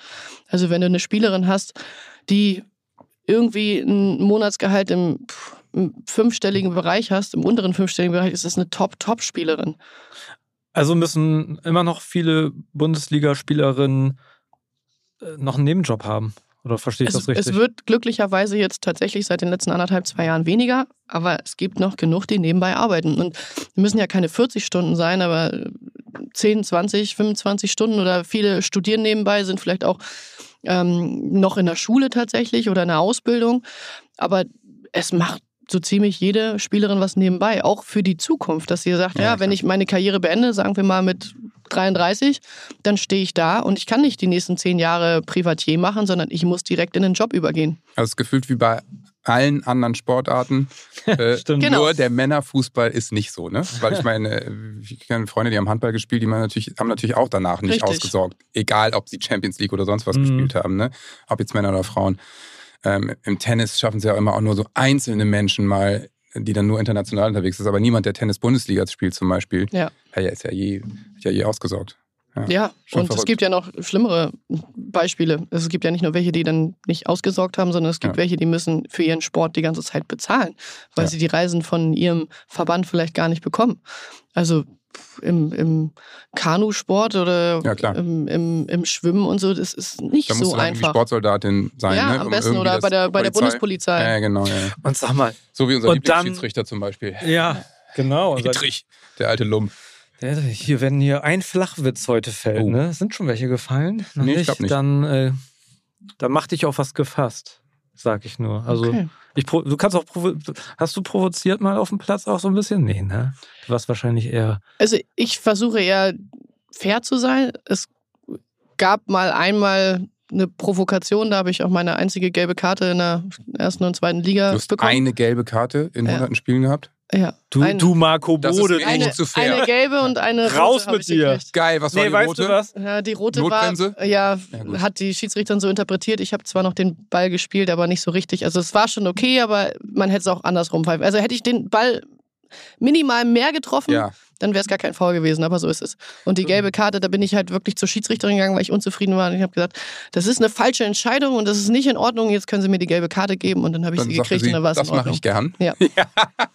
Also wenn du eine Spielerin hast, die irgendwie ein Monatsgehalt im, im fünfstelligen Bereich hast, im unteren fünfstelligen Bereich, ist das eine Top-Top-Spielerin. also müssen immer noch viele Bundesligaspielerinnen äh, noch einen Nebenjob haben. Oder verstehe ich Es, das richtig? es wird glücklicherweise jetzt tatsächlich seit den letzten anderthalb, zwei Jahren weniger, aber es gibt noch genug, die nebenbei arbeiten. Und müssen ja keine 40 Stunden sein, aber 10, 20, 25 Stunden oder viele studieren nebenbei, sind vielleicht auch ähm, noch in der Schule tatsächlich oder in der Ausbildung. Aber es macht so ziemlich jede Spielerin was nebenbei, auch für die Zukunft, dass sie sagt, Ja, ja, wenn ich meine Karriere beende, sagen wir mal mit 33, dann stehe ich da und ich kann nicht die nächsten zehn Jahre Privatier machen, sondern ich muss direkt in den Job übergehen. Also es ist gefühlt wie bei allen anderen Sportarten. Äh, Stimmt. Genau. Nur der Männerfußball ist nicht so, ne? Weil ich meine, ich kenne Freunde, die haben Handball gespielt, die haben natürlich, haben natürlich auch danach nicht Richtig. ausgesorgt. Egal, ob sie Champions League oder sonst was Mhm. gespielt haben, ne? Ob jetzt Männer oder Frauen. Ähm, Im Tennis schaffen sie ja immer auch nur so einzelne Menschen mal, die dann nur international unterwegs ist. Aber niemand, der Tennis-Bundesliga spielt zum Beispiel, Ja. ja, ist ja je, ja je ausgesorgt. Ja, Schon und es verrückt. gibt ja noch schlimmere Beispiele. Es gibt ja nicht nur welche, die dann nicht ausgesorgt haben, sondern es gibt Ja. welche, die müssen für ihren Sport die ganze Zeit bezahlen, weil Ja. sie die Reisen von ihrem Verband vielleicht gar nicht bekommen. Also im, im Kanusport oder Ja, klar. im, im, im Schwimmen und so, das ist nicht Da musst so du dann irgendwie einfach. Sportsoldatin sein, ja, ne? am um besten oder bei der, bei der Polizei. Bundespolizei. Ja, genau, ja. Und sag mal, So wie unser Und dann- Lieblingsschiedsrichter zum Beispiel. ja, genau. Dietrich, der alte Lump. Hier, wenn hier ein Flachwitz heute fällt, Oh. ne? Sind schon welche gefallen? Noch Nee, ich nicht. Dann, äh, dann mach dich auf was gefasst, sag ich nur. Also Okay. Ich pro- du kannst auch provo hast du provoziert mal auf dem Platz auch so ein bisschen? Nee, ne? Du warst wahrscheinlich eher. Also ich versuche eher fair zu sein. Es gab mal einmal eine Provokation, da habe ich auch meine einzige gelbe Karte in der ersten und zweiten Liga Du hast bekommen. eine gelbe Karte in Ja. hunderten Spielen gehabt. Ja, Du, ein- du Marco Das ist Bode. du- eine, nicht zu fair. eine gelbe und eine rote Raus mit dir. gekriegt. Geil, was war nee, die weißt rote? du was? Ja, die rote Notbremse? war, ja, Ja, hat die Schiedsrichterin so interpretiert. Ich habe zwar noch den Ball gespielt, aber nicht so richtig. Also es war schon okay, aber man hätte es auch andersrum pfeifen. Also hätte ich den Ball minimal mehr getroffen, Ja, dann wäre es gar kein Foul gewesen, aber so ist es. Und die gelbe Karte, da bin ich halt wirklich zur Schiedsrichterin gegangen, weil ich unzufrieden war. Und ich habe gesagt, das ist eine falsche Entscheidung und das ist nicht in Ordnung. Jetzt können Sie mir die gelbe Karte geben und dann habe ich dann sie gekriegt sie, und dann war es das in mache Ordnung. ich gern. Ja.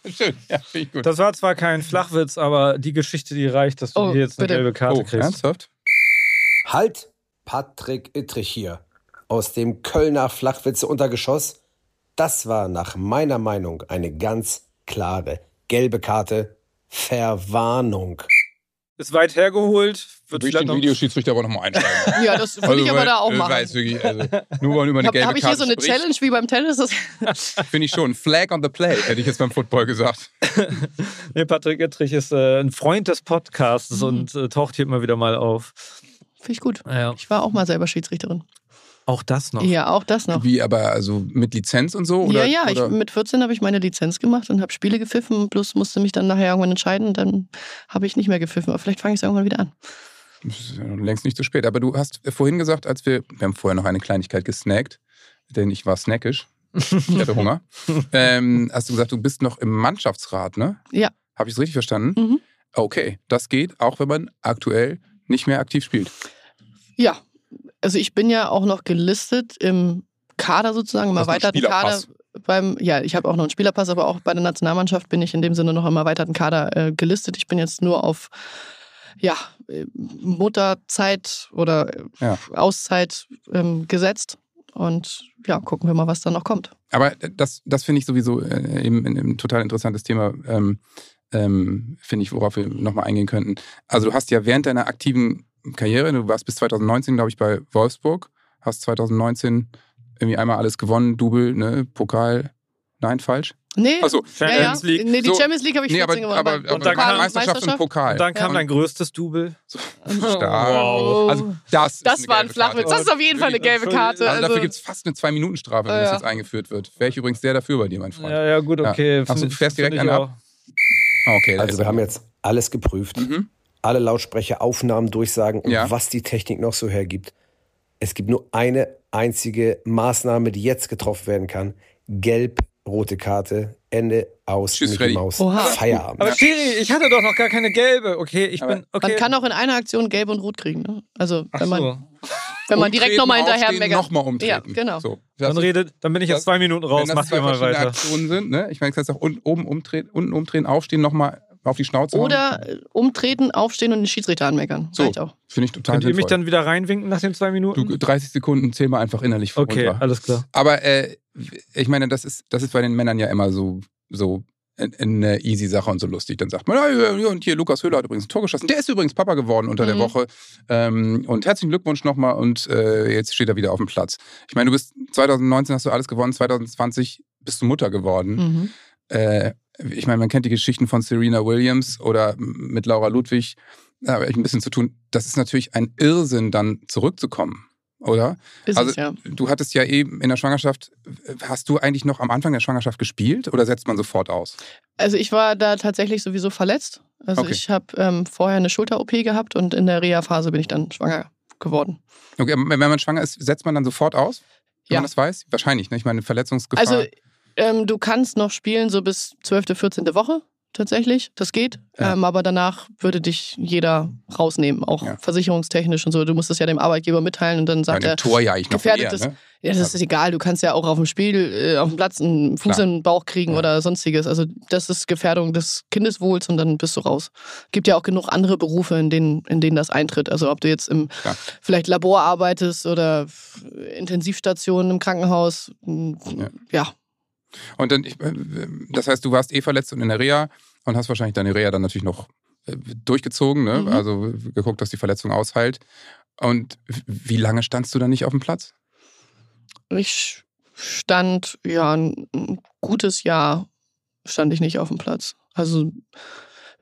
schön. Ja, finde ich gut. Das war zwar kein Flachwitz, aber die Geschichte, die reicht, dass du Oh, hier jetzt eine bitte. gelbe Karte oh, kriegst. ernsthaft? Halt! Patrick Ittrich hier. Aus dem Kölner Flachwitze-Untergeschoss. Das war nach meiner Meinung eine ganz klare gelbe Karte. Verwarnung. Ist weit hergeholt. Wird Würde ich vielleicht den noch Videoschiedsrichter aber nochmal einsteigen. Ja, das würde ich aber da auch äh, machen. Weiß wirklich, also, nur weil über eine Habe gelbe hab ich hier Karte so eine spricht, Challenge wie beim Tennis? Finde ich schon. Flag on the play, hätte ich jetzt beim Football gesagt. Nee, Patrick Ittrich ist äh, ein Freund des Podcasts Mhm. und äh, taucht hier immer wieder mal auf. finde ich gut. Ja, Ich war auch mal selber Schiedsrichterin. Auch das noch. Ja, auch das noch. Wie, aber also mit Lizenz und so? Oder, ja, ja, ich, oder? mit 14 habe ich meine Lizenz gemacht und habe Spiele gepfiffen, plus musste mich dann nachher irgendwann entscheiden dann habe ich nicht mehr gepfiffen. Aber vielleicht fange ich es irgendwann wieder an. Das ist längst nicht zu spät. Aber du hast vorhin gesagt, als wir, wir haben vorher noch eine Kleinigkeit gesnackt, denn ich war snackisch. Ich hatte Hunger. ähm, hast du gesagt, du bist noch im Mannschaftsrat, ne? Ja. Habe ich es richtig verstanden? Mhm. Okay, das geht, auch wenn man aktuell nicht mehr aktiv spielt. Ja, also ich bin ja auch noch gelistet im Kader sozusagen, im erweiterten Kader. Beim, ja, ich habe auch noch einen Spielerpass, aber auch bei der Nationalmannschaft bin ich in dem Sinne noch im erweiterten Kader äh, gelistet. Ich bin jetzt nur auf ja, äh, Mutterzeit oder äh, Ja. Auszeit ähm, gesetzt. Und ja, gucken wir mal, was da noch kommt. Aber das, das finde ich sowieso äh, eben ein, ein total interessantes Thema, ähm, ähm, finde ich, worauf wir nochmal eingehen könnten. Also du hast ja während deiner aktiven Karriere, du warst bis 2019, glaube ich, bei Wolfsburg, hast 2019 irgendwie einmal alles gewonnen, Double, ne, Pokal, nein, falsch? Nee, Achso, ja, ja. Champions League. Nee, die So, Champions League habe ich nee, 14 aber, gewonnen. aber, Bei- aber Und dann kam- Meisterschaft und Pokal. Und dann kam Und- dein größtes Double. Stark. Wow. Also das, Das war ein Flachwitz. Das ist auf jeden Fall eine gelbe Karte. Also, dafür Also, gibt es fast eine Zwei-Minuten-Strafe, wenn Ja, das ja. jetzt eingeführt wird. Wäre ich übrigens sehr dafür bei dir, mein Freund. Ja, ja, gut, Ja. okay. Ach so, Find- du fährst direkt einen auch. Ah, Okay, Also wir haben jetzt alles geprüft. Mhm. Alle Lautsprecher, Aufnahmen, Durchsagen und Ja. was die Technik noch so hergibt. Es gibt nur eine einzige Maßnahme, die jetzt getroffen werden kann. Gelb, rote Karte, Ende, aus, Tschüss, Mickey. Maus. Oha. Feierabend. Aber Schiri, ich hatte doch noch gar keine gelbe. Okay, ich Aber bin. Okay. Man kann auch in einer Aktion gelb und rot kriegen. Ne? Also, Ach wenn man, so. wenn man direkt nochmal hinterher meckert. Nochmal umtreten. Ja, genau. So. Dann, Das- redet, dann bin ich jetzt das- zwei Minuten raus. Wenn das Mach mal verschiedene weiter. Aktionen sind, ne? ich meine, jetzt auch un- oben umdrehen, unten umdrehen, aufstehen, nochmal auf die Schnauze hauen. Oder äh, umtreten, aufstehen und den Schiedsrichter anmeckern. So. Reicht auch. Finde ich total Könnt ihr mich sinnvoll. dann wieder reinwinken nach den zwei Minuten? Du, 30 Sekunden, zähl mal einfach innerlich vor okay, alles klar. Aber äh, ich meine, das ist, das ist bei den Männern ja immer so, so in- in eine easy Sache und so lustig. Dann sagt man, ja, ja, und hier Lukas Höhler hat übrigens ein Tor geschossen. Der ist übrigens Papa geworden unter der Mhm. Woche. Ähm, und herzlichen Glückwunsch nochmal und äh, jetzt steht er wieder auf dem Platz. Ich meine, du bist 2019 hast du alles gewonnen, 2020 bist du Mutter geworden. Mhm. Äh, ich meine, man kennt die Geschichten von Serena Williams oder mit Laura Ludwig. Da habe ich ein bisschen zu tun. Das ist natürlich ein Irrsinn, dann zurückzukommen, oder? Ist Also es, ja. du hattest ja eben in der Schwangerschaft, hast du eigentlich noch am Anfang der Schwangerschaft gespielt oder setzt man sofort aus? Also ich war da tatsächlich sowieso verletzt. Also Okay. ich habe ähm, vorher eine Schulter-OP gehabt und in der Reha-Phase bin ich dann schwanger geworden. Okay, wenn man schwanger ist, setzt man dann sofort aus? Wenn Ja. man das weiß? Wahrscheinlich, ne? Ich meine, Verletzungsgefahr. Also ähm, du kannst noch spielen so bis 12., 14. Woche. tatsächlich. Das geht. Ja. Ähm, aber danach würde dich jeder rausnehmen, auch Ja. versicherungstechnisch und so. Du musst es ja dem Arbeitgeber mitteilen und dann Ja, sagt im er, Tor ja ich noch eher, gefährdetes. ne? ja, das ist egal. Du kannst ja auch auf dem Spiel, äh, auf dem Platz einen Fuß Klar. in den Bauch kriegen Ja. oder sonstiges. Also das ist Gefährdung des Kindeswohls und dann bist du raus. Gibt ja auch genug andere Berufe, in denen, in denen das eintritt. Also ob du jetzt im Klar. vielleicht Labor arbeitest oder Intensivstation im Krankenhaus. Ja. Und dann, ich, äh, das heißt, du warst eh verletzt und in der Reha und hast wahrscheinlich deine Reha dann natürlich noch äh, durchgezogen, ne? Mhm. also geguckt, dass die Verletzung ausheilt. Und wie lange standst du dann nicht auf dem Platz? Ich stand ja ein gutes Jahr stand ich nicht auf dem Platz. Also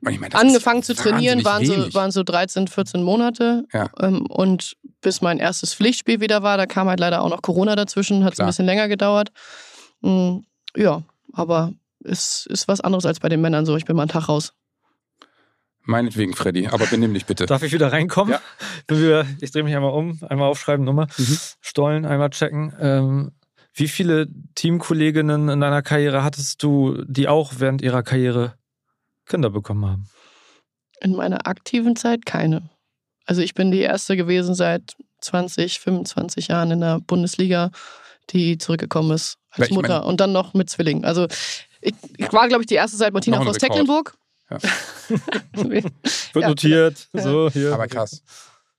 meine, angefangen zu trainieren waren so, wenig. waren so 13, 14 Monate. Ja. Ähm, und bis mein erstes Pflichtspiel wieder war, da kam halt leider auch noch Corona dazwischen, hat es ein bisschen länger gedauert. Ja, aber es ist was anderes als bei den Männern so. Ich bin mal einen Tag raus. Meinetwegen, Freddy, aber benimm dich bitte. Darf ich wieder reinkommen? Ja. Bin wieder, ich drehe mich einmal um, einmal aufschreiben, Nummer, Mhm. Stollen, einmal checken. Ähm, wie viele Teamkolleginnen in deiner Karriere hattest du, die auch während ihrer Karriere Kinder bekommen haben? In meiner aktiven Zeit keine. Also ich bin die erste gewesen seit 20, 25 Jahren in der Bundesliga, die zurückgekommen ist als ich Mutter meine- und dann noch mit Zwillingen. Also ich, ich war, glaube ich, die erste seit Martina Rekord. Tecklenburg. Ja. Wird Ja, notiert. Ja. So, hier. Aber krass.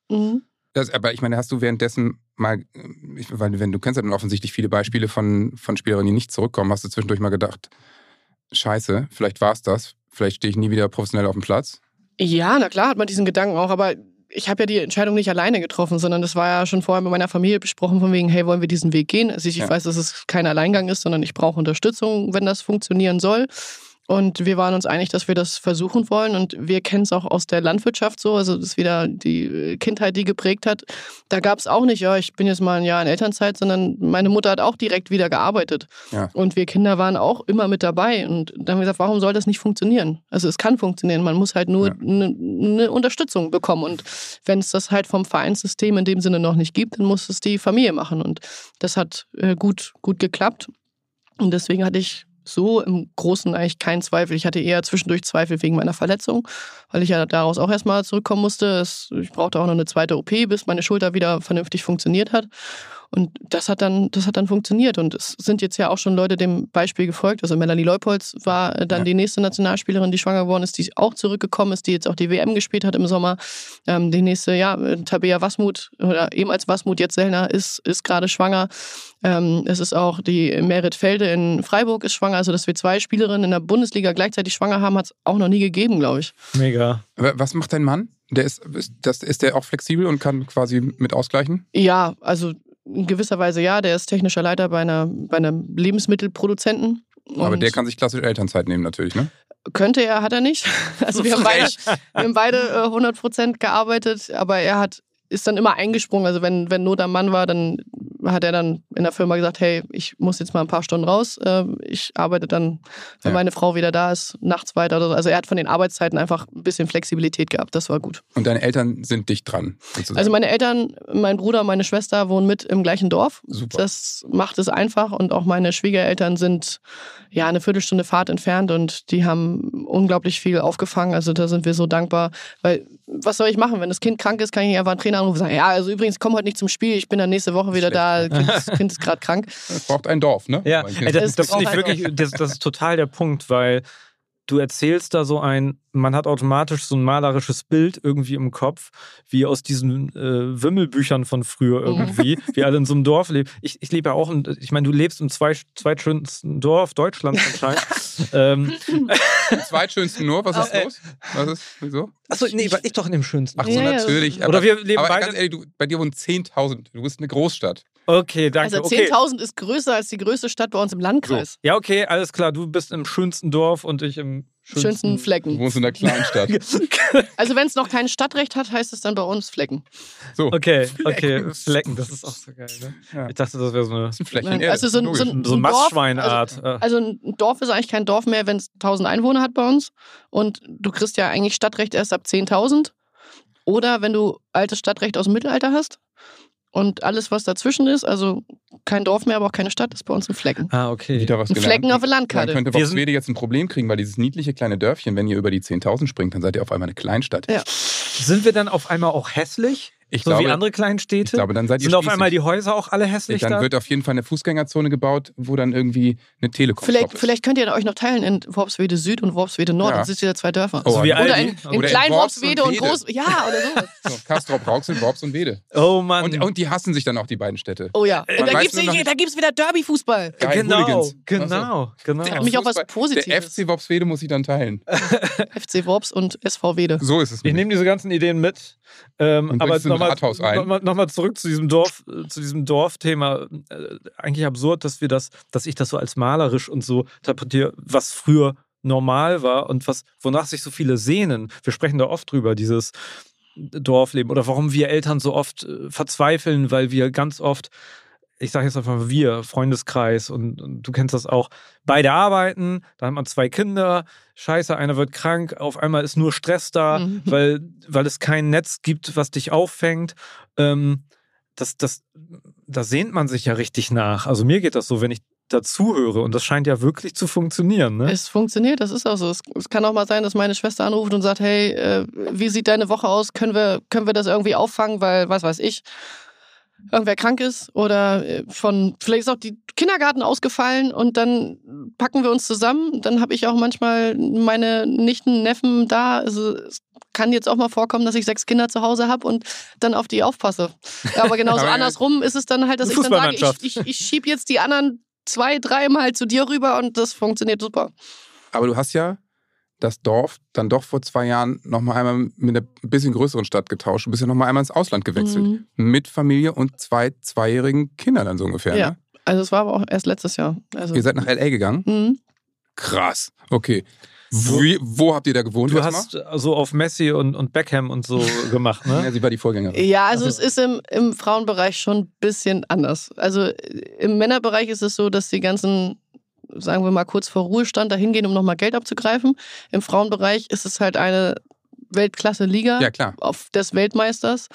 Mhm. Das, aber ich meine, hast du währenddessen mal, ich, weil wenn du kennst ja dann offensichtlich viele Beispiele von, von Spielerinnen, die nicht zurückkommen, hast du zwischendurch mal gedacht, scheiße, vielleicht war es das, vielleicht stehe ich nie wieder professionell auf dem Platz. Ja, na klar hat man diesen Gedanken auch, aber ich habe ja die Entscheidung nicht alleine getroffen, sondern das war ja schon vorher mit meiner Familie besprochen, von wegen, hey, wollen wir diesen Weg gehen? Also ich, Ja. weiß, dass es kein Alleingang ist, sondern ich brauche Unterstützung, wenn das funktionieren soll. Und wir waren uns einig, dass wir das versuchen wollen. Und wir kennen es auch aus der Landwirtschaft so. Also das ist wieder die Kindheit, die geprägt hat. Da gab es auch nicht, ja, ich bin jetzt mal ein Jahr in Elternzeit, sondern meine Mutter hat auch direkt wieder gearbeitet. Ja. Und wir Kinder waren auch immer mit dabei. Und dann haben wir gesagt, warum soll das nicht funktionieren? Also es kann funktionieren. Man muss halt nur Ja. eine eine Unterstützung bekommen. Und wenn es das halt vom Vereinssystem in dem Sinne noch nicht gibt, dann muss es die Familie machen. Und das hat äh, gut, gut geklappt. Und deswegen hatte ich so im Großen eigentlich keinen Zweifel. Ich hatte eher zwischendurch Zweifel wegen meiner Verletzung, weil ich ja daraus auch erstmal zurückkommen musste. Ich brauchte auch noch eine zweite OP, bis meine Schulter wieder vernünftig funktioniert hat. Und das hat dann, das hat dann funktioniert. Und es sind jetzt ja auch schon Leute dem Beispiel gefolgt. Also Melanie Leupolz war äh, dann Ja. die nächste Nationalspielerin, die schwanger geworden ist, die auch zurückgekommen ist, die jetzt auch die WM gespielt hat im Sommer. Ähm, die nächste, ja, äh, Tabea Wasmut oder eben als Wasmut jetzt Sellner ist, ist gerade schwanger. Ähm, es ist auch die Merit Felde in Freiburg ist schwanger. Also, dass wir zwei Spielerinnen in der Bundesliga gleichzeitig schwanger haben, hat es auch noch nie gegeben, glaube ich. Mega. Aber Was macht dein Mann? Der ist, ist, das, ist der auch flexibel und kann quasi mit ausgleichen? Ja, also in gewisser Weise ja. Der ist technischer Leiter bei, einer, bei einem Lebensmittelproduzenten. Aber der kann sich klassisch Elternzeit nehmen natürlich, ne? könnte er, hat er nicht. Also wir haben beide, wir haben beide äh, 100% gearbeitet, aber er hat ist dann immer eingesprungen. Also wenn, wenn Not am Mann war, dann hat er dann in der Firma gesagt, hey, ich muss jetzt mal ein paar Stunden raus. Äh, Ich arbeite dann, wenn Ja. meine Frau wieder da ist, nachts weiter. so. Also er hat von den Arbeitszeiten einfach ein bisschen Flexibilität gehabt. Das war gut. Und deine Eltern sind dicht dran. Sozusagen. Also meine Eltern, mein Bruder und meine Schwester wohnen mit im gleichen Dorf. Super. Das macht es einfach und auch meine Schwiegereltern sind ja eine Viertelstunde Fahrt entfernt und die haben unglaublich viel aufgefangen. Also da sind wir so dankbar, weil was soll ich machen, wenn das Kind krank ist, kann ich einfach einen Trainer anrufen und sagen, ja, also übrigens, ich komme heute nicht zum Spiel, ich bin dann nächste Woche wieder da, kind ist, kind ist gerade krank. es braucht ein Dorf, ne? Ja, ey, das, Es das braucht finde ich wirklich, das, das ist total der Punkt, weil du erzählst da so ein, man hat automatisch so ein malerisches Bild irgendwie im Kopf, wie aus diesen äh, Wimmelbüchern von früher irgendwie, wie alle in so einem Dorf leben. Ich, ich lebe ja auch, in, ich meine, du lebst im zwei, zweitschönsten Dorf Deutschlands anscheinend. ähm, Im zweitschönsten nur, was ist Äh, los? Was ist, wieso? achso, nee, war ich doch in dem schönsten. Ach so, Ja, ja, natürlich. Oder wir leben aber beide- ganz ehrlich, du, bei dir wohnen 10.000. Du bist eine Großstadt. Okay, danke. Also okay. 10.000 ist größer als die größte Stadt bei uns im Landkreis. Ja, okay, alles klar. Du bist im schönsten Dorf und ich im schönsten, Schönsten Du Flecken. wohnst in einer Kleinstadt. Also wenn es noch kein Stadtrecht hat, heißt es dann bei uns Flecken. So, Okay, okay, Flecken, das ist auch so geil, ne? Ja. Ich dachte, das wäre so eine, ein Flächen Nein, also so ein- so ein- so eine Dorf, Mastschweinart. äh. Also ein Dorf ist eigentlich kein Dorf mehr, wenn es 1000 Einwohner hat bei uns. Und du kriegst ja eigentlich Stadtrecht erst ab 10.000. Oder wenn du altes Stadtrecht aus dem Mittelalter hast. Und alles, was dazwischen ist, also kein Dorf mehr, aber auch keine Stadt, ist bei uns ein Flecken. Ah, okay. Wieder was Ein gelernt. Flecken auf der Dann Landkarte. könnte Wir sind- Boxwede jetzt ein Problem kriegen, weil dieses niedliche kleine Dörfchen, wenn ihr über die 10.000 springt, dann seid ihr auf einmal eine Kleinstadt. Ja. Sind wir dann auf einmal auch hässlich? Ich so glaube, wie andere kleinen Städte? ich glaube, dann seid ihr Sind auf spießig. einmal die Häuser auch alle hässlich Dann da? wird auf jeden Fall eine Fußgängerzone gebaut, wo dann irgendwie eine telekom Vielleicht, ist. vielleicht könnt ihr euch noch teilen in Worpswede Süd und Worpswede Nord. Ja. Dann sind es wieder zwei Dörfer. Oh, so wie oder in, in Oder in Klein Worps und Worpswede und, Wede. Groß. Ja, oder sowas. so, Kastrop, Rauxel, Worps und Wede. oh Mann. Und, und die hassen sich dann auch, die beiden Städte. Oh ja. Man da da gibt's wieder Derby-Fußball. Geil, genau, Hooligans. genau, genau. Der hat mich auch was Positives. Der FC Worpswede muss sich dann teilen. FC Worps und SV Wede. So ist es. Ich nehme diese ganzen Ideen mit. Ähm, Und aber bringst du ein nochmal Rathaus ein. noch noch mal zurück zu diesem Dorf, zu diesem Dorfthema. Äh, eigentlich absurd, dass wir das, dass ich das so als malerisch und so interpretiere, was früher normal war und was, wonach sich so viele sehnen. Wir sprechen da oft drüber, dieses Dorfleben oder warum wir Eltern so oft äh, verzweifeln, weil wir ganz oft ich sage jetzt einfach wir, Freundeskreis und, und du kennst das auch, beide arbeiten, da hat man zwei Kinder, scheiße, einer wird krank, auf einmal ist nur Stress da, Mhm. weil, weil es kein Netz gibt, was dich auffängt. Ähm, das, das, da sehnt man sich ja richtig nach. Also mir geht das so, wenn ich dazuhöre und das scheint ja wirklich zu funktionieren. Ne? Es funktioniert, das ist auch so. Es, es kann auch mal sein, dass meine Schwester anruft und sagt, hey, äh, wie sieht deine Woche aus? Können wir, können wir das irgendwie auffangen, weil, was weiß ich, irgendwer krank ist oder äh, von, vielleicht ist auch die Kindergarten ausgefallen und dann packen wir uns zusammen. Dann habe ich auch manchmal meine Nichten, Neffen da. Also es kann jetzt auch mal vorkommen, dass ich sechs Kinder zu Hause habe und dann auf die aufpasse. Aber genauso andersrum ist es dann halt, dass ich dann sage, ich, ich, ich schiebe jetzt die anderen zwei, dreimal zu dir rüber und das funktioniert super. Aber du hast ja das Dorf dann doch vor zwei Jahren nochmal einmal mit einer bisschen größeren Stadt getauscht. Du bist ja nochmal einmal ins Ausland gewechselt. Mhm. Mit Familie und zwei zweijährigen Kindern dann so ungefähr. Ja. Ne? Also es war aber auch erst letztes Jahr. Also, Ihr seid nach L.A. gegangen? Mhm. Krass. Okay. Wie, wo habt ihr da gewohnt? Du hast so auf Messi und, und Beckham und so gemacht, Ja, ne? sie war die Vorgängerin. Ja, also, Also- es ist im, im Frauenbereich schon ein bisschen anders. Also im Männerbereich ist es so, dass die ganzen, sagen wir mal, kurz vor Ruhestand dahin gehen, um nochmal Geld abzugreifen. Im Frauenbereich ist es halt eine Weltklasse-Liga Ja, auf des Weltmeisters.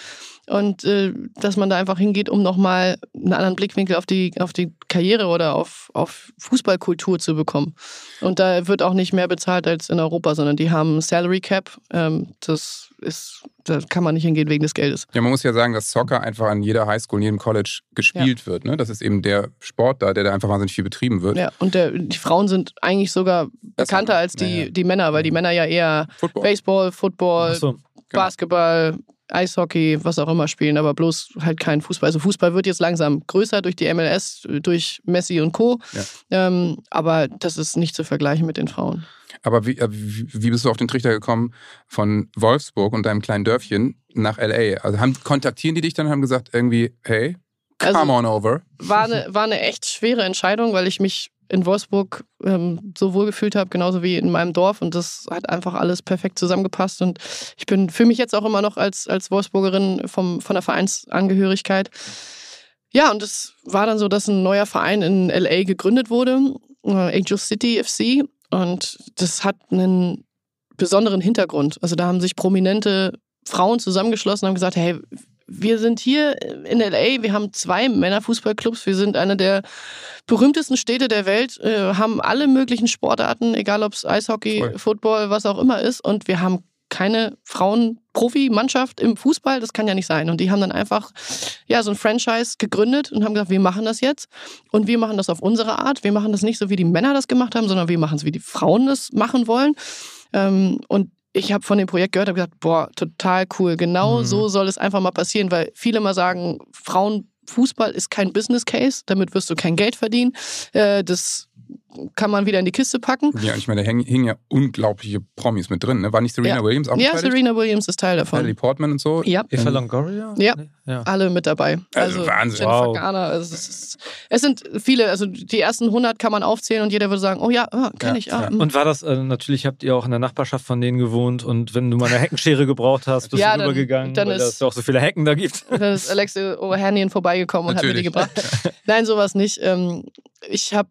Und äh, dass man da einfach hingeht, um nochmal einen anderen Blickwinkel auf die, auf die Karriere oder auf, auf Fußballkultur zu bekommen. Und da wird auch nicht mehr bezahlt als in Europa, sondern die haben ein Salary Cap. Ähm, das ist, da kann man nicht hingehen wegen des Geldes. Ja, man muss ja sagen, dass Soccer einfach an jeder Highschool, in jedem College gespielt wird. Ne? Das ist eben der Sport da, der da einfach wahnsinnig viel betrieben wird. Ja, und der, die Frauen sind eigentlich sogar bekannter als die, Ja, ja. die Männer, weil die Männer ja eher Football. Baseball, Football, so. Basketball, Eishockey, was auch immer spielen, aber bloß halt kein Fußball. Also Fußball wird jetzt langsam größer durch die MLS, durch Messi und Co. Ja. Ähm, aber das ist nicht zu vergleichen mit den Frauen. Aber wie, äh, wie wie bist du auf den Trichter gekommen von Wolfsburg und deinem kleinen Dörfchen nach L.A.? Also haben, kontaktieren die dich dann und haben gesagt, irgendwie, hey, come Also- on over. War eine, war eine echt schwere Entscheidung, weil ich mich in Wolfsburg ähm, so wohl gefühlt habe, genauso wie in meinem Dorf. Und das hat einfach alles perfekt zusammengepasst. Und ich bin für mich jetzt auch immer noch als, als Wolfsburgerin vom, von der Vereinsangehörigkeit. Ja, und es war dann so, dass ein neuer Verein in LA gegründet wurde, äh, Angel City FC. Und das hat einen besonderen Hintergrund. Also da haben sich prominente Frauen zusammengeschlossen und haben gesagt, hey, wir sind hier in LA, wir haben zwei Männerfußballclubs, wir sind eine der berühmtesten Städte der Welt, äh, haben alle möglichen Sportarten, egal ob es Eishockey, Voll. Football, was auch immer ist. Und wir haben keine Frauen-Profi-Mannschaft im Fußball, das kann ja nicht sein. Und die haben dann einfach ja, so ein Franchise gegründet und haben gesagt, wir machen das jetzt. Und wir machen das auf unsere Art. Wir machen das nicht so, wie die Männer das gemacht haben, sondern wir machen es, wie die Frauen das machen wollen. Ähm, und ich habe von dem Projekt gehört, habe gesagt, boah, total cool. Genau Mhm. so soll es einfach mal passieren, weil viele mal sagen, Frauenfußball ist kein Business Case, damit wirst du kein Geld verdienen. Äh, das kann man wieder in die Kiste packen. Ja, und ich meine, da hängen, hingen ja unglaubliche Promis mit drin. Ne? War nicht Serena Ja. Williams auch Ja, beteiligt? Serena Williams ist Teil Natalie davon. Portman und so. Ja. Eva Ähm, Longoria? Ja. Ja. Alle mit dabei. Also Also, Wahnsinn. Jennifer Wow. Garner. Also es, ist, es sind viele, also die ersten 100 kann man aufzählen und jeder würde sagen, oh ja, ah, kenn Ja, ich. Ah, ja. mm. Und war das, äh, natürlich habt ihr auch in der Nachbarschaft von denen gewohnt und wenn du mal eine Heckenschere gebraucht hast, bist Ja, du dann- rübergegangen, weil ist- es auch so viele Hecken da gibt. Dann ist Alexe O'Hannian vorbeigekommen und hat mir die Natürlich. gebracht. Nein, sowas nicht. Ähm, Ich habe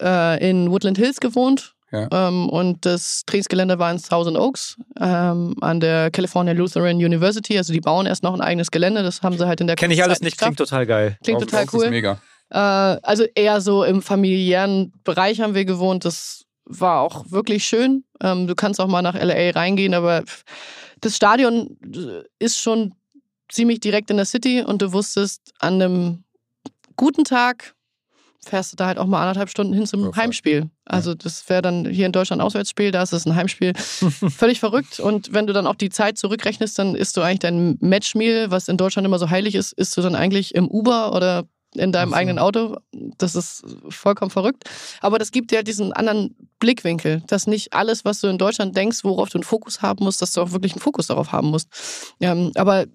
äh, in Woodland Hills gewohnt, Ja. Ähm, und das Trainingsgelände war in Thousand Oaks ähm, an der California Lutheran University. Also die bauen erst noch ein eigenes Gelände. Das haben sie halt in der Kenne ich alles nicht, klingt total geil. Klingt Oaks- total cool. mega. Äh, also eher so im familiären Bereich haben wir gewohnt. Das war auch wirklich schön. Ähm, du kannst auch mal nach LA reingehen, aber das Stadion ist schon ziemlich direkt in der City und du wusstest, an einem guten Tag fährst du da halt auch mal anderthalb Stunden hin zum voll. Heimspiel. Also das wäre dann hier in Deutschland Auswärtsspiel, da ist es ein Heimspiel. Völlig verrückt. Und wenn du dann auch die Zeit zurückrechnest, dann isst du eigentlich dein Matchmeal, was in Deutschland immer so heilig ist, isst du dann eigentlich im Uber oder in deinem so. eigenen Auto. Das ist vollkommen verrückt. Aber das gibt dir halt diesen anderen Blickwinkel, dass nicht alles, was du in Deutschland denkst, worauf du einen Fokus haben musst, dass du auch wirklich einen Fokus darauf haben musst. Ähm, aber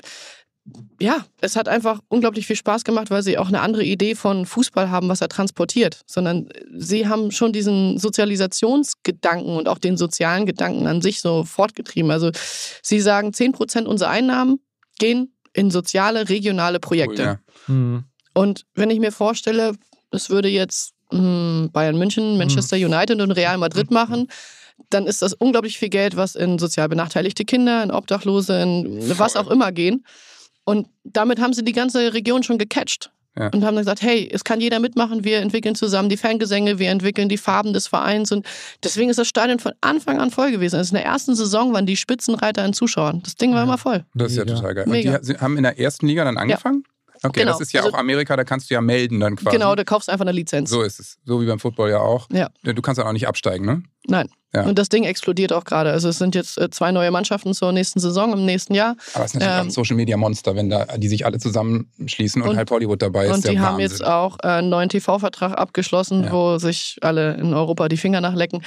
ja, es hat einfach unglaublich viel Spaß gemacht, weil sie auch eine andere Idee von Fußball haben, was er transportiert, sondern sie haben schon diesen Sozialisationsgedanken und auch den sozialen Gedanken an sich so fortgetrieben. Also sie sagen, 10 Prozent unserer Einnahmen gehen in soziale, regionale Projekte. Cool, ja. Hm. Und wenn ich mir vorstelle, es würde jetzt mh, Bayern München, Manchester United und Real Madrid machen, dann ist das unglaublich viel Geld, was in sozial benachteiligte Kinder, in Obdachlose, in was auch immer gehen. Und damit haben sie die ganze Region schon gecatcht. Ja. Und haben dann gesagt, hey, es kann jeder mitmachen, wir entwickeln zusammen die Fangesänge, wir entwickeln die Farben des Vereins und deswegen ist das Stadion von Anfang an voll gewesen. Also in der ersten Saison waren die Spitzenreiter an Zuschauern. Das Ding war Ja. immer voll. Das ist ja Mega. total geil. Und Mega. die haben in der ersten Liga dann angefangen? Okay, Genau. das ist ja Also- auch Amerika, da kannst du ja melden dann quasi. Genau, du kaufst einfach eine Lizenz. So ist es. So wie beim Football ja auch. Ja. Du kannst dann auch nicht absteigen, ne? Nein. Ja. Und das Ding explodiert auch gerade. Also es sind jetzt äh, zwei neue Mannschaften zur nächsten Saison im nächsten Jahr. Aber es ist natürlich auch Ähm, ein Social Media Monster, wenn da die sich alle zusammenschließen und, Und- halb Hollywood dabei ist. und die haben jetzt auch äh, einen neuen TV-Vertrag abgeschlossen, Ja. wo sich alle in Europa die Finger nachlecken.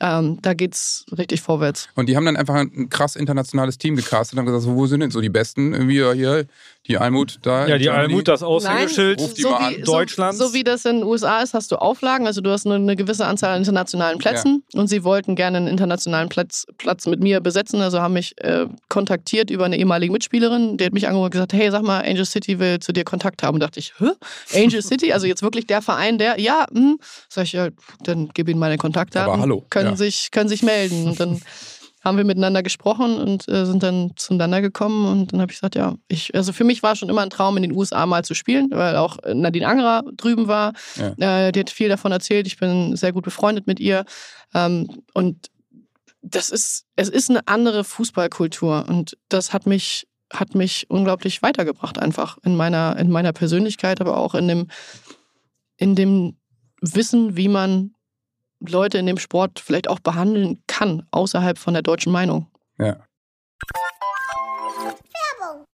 Ähm, da geht's richtig vorwärts. Und die haben dann einfach ein krass internationales Team gecastet und haben gesagt, so, wo sind denn so die Besten? Irgendwie ja, hier, die Almut da. Ja, in die Germany. Almut, das Aushängeschild die mal an. Deutschlands. So, so wie das in den USA ist, hast du Auflagen. Also du hast eine, eine gewisse Anzahl an internationalen Plätzen und sie wollten gerne einen internationalen Platz, Platz mit mir besetzen. Also haben mich äh, kontaktiert über eine ehemalige Mitspielerin. Die hat mich angerufen und gesagt, hey, sag mal, Angel City will zu dir Kontakt haben. Und dachte ich, hä? Angel City? Also jetzt wirklich der Verein, der, ja, hm. Sag ich, ja, dann gib ihnen meine Kontaktdaten. Aber hallo, Können, ja. sich, können sich melden. Und dann haben wir miteinander gesprochen und äh, sind dann zueinander gekommen und dann habe ich gesagt, ja, ich, also für mich war schon immer ein Traum, in den USA mal zu spielen, weil auch Nadine Angerer drüben war. Äh, die hat viel davon erzählt. Ich bin sehr gut befreundet mit ihr. Ähm, und das ist, es ist eine andere Fußballkultur und das hat mich, hat mich unglaublich weitergebracht, einfach in meiner, in meiner Persönlichkeit, aber auch in dem, in dem Wissen, wie man Leute in dem Sport vielleicht auch behandeln kann, außerhalb von der deutschen Meinung. Ja.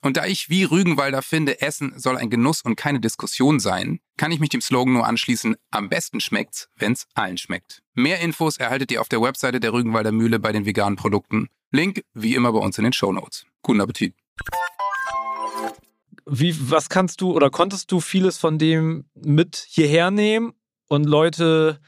Und da ich wie Rügenwalder finde, Essen soll ein Genuss und keine Diskussion sein, kann ich mich dem Slogan nur anschließen, am besten schmeckt's, wenn's allen schmeckt. Mehr Infos erhaltet ihr auf der Webseite der Rügenwalder Mühle bei den veganen Produkten. Link wie immer bei uns in den Shownotes. Guten Appetit. Wie, was kannst du oder konntest du vieles von dem mit hierher nehmen und Leute,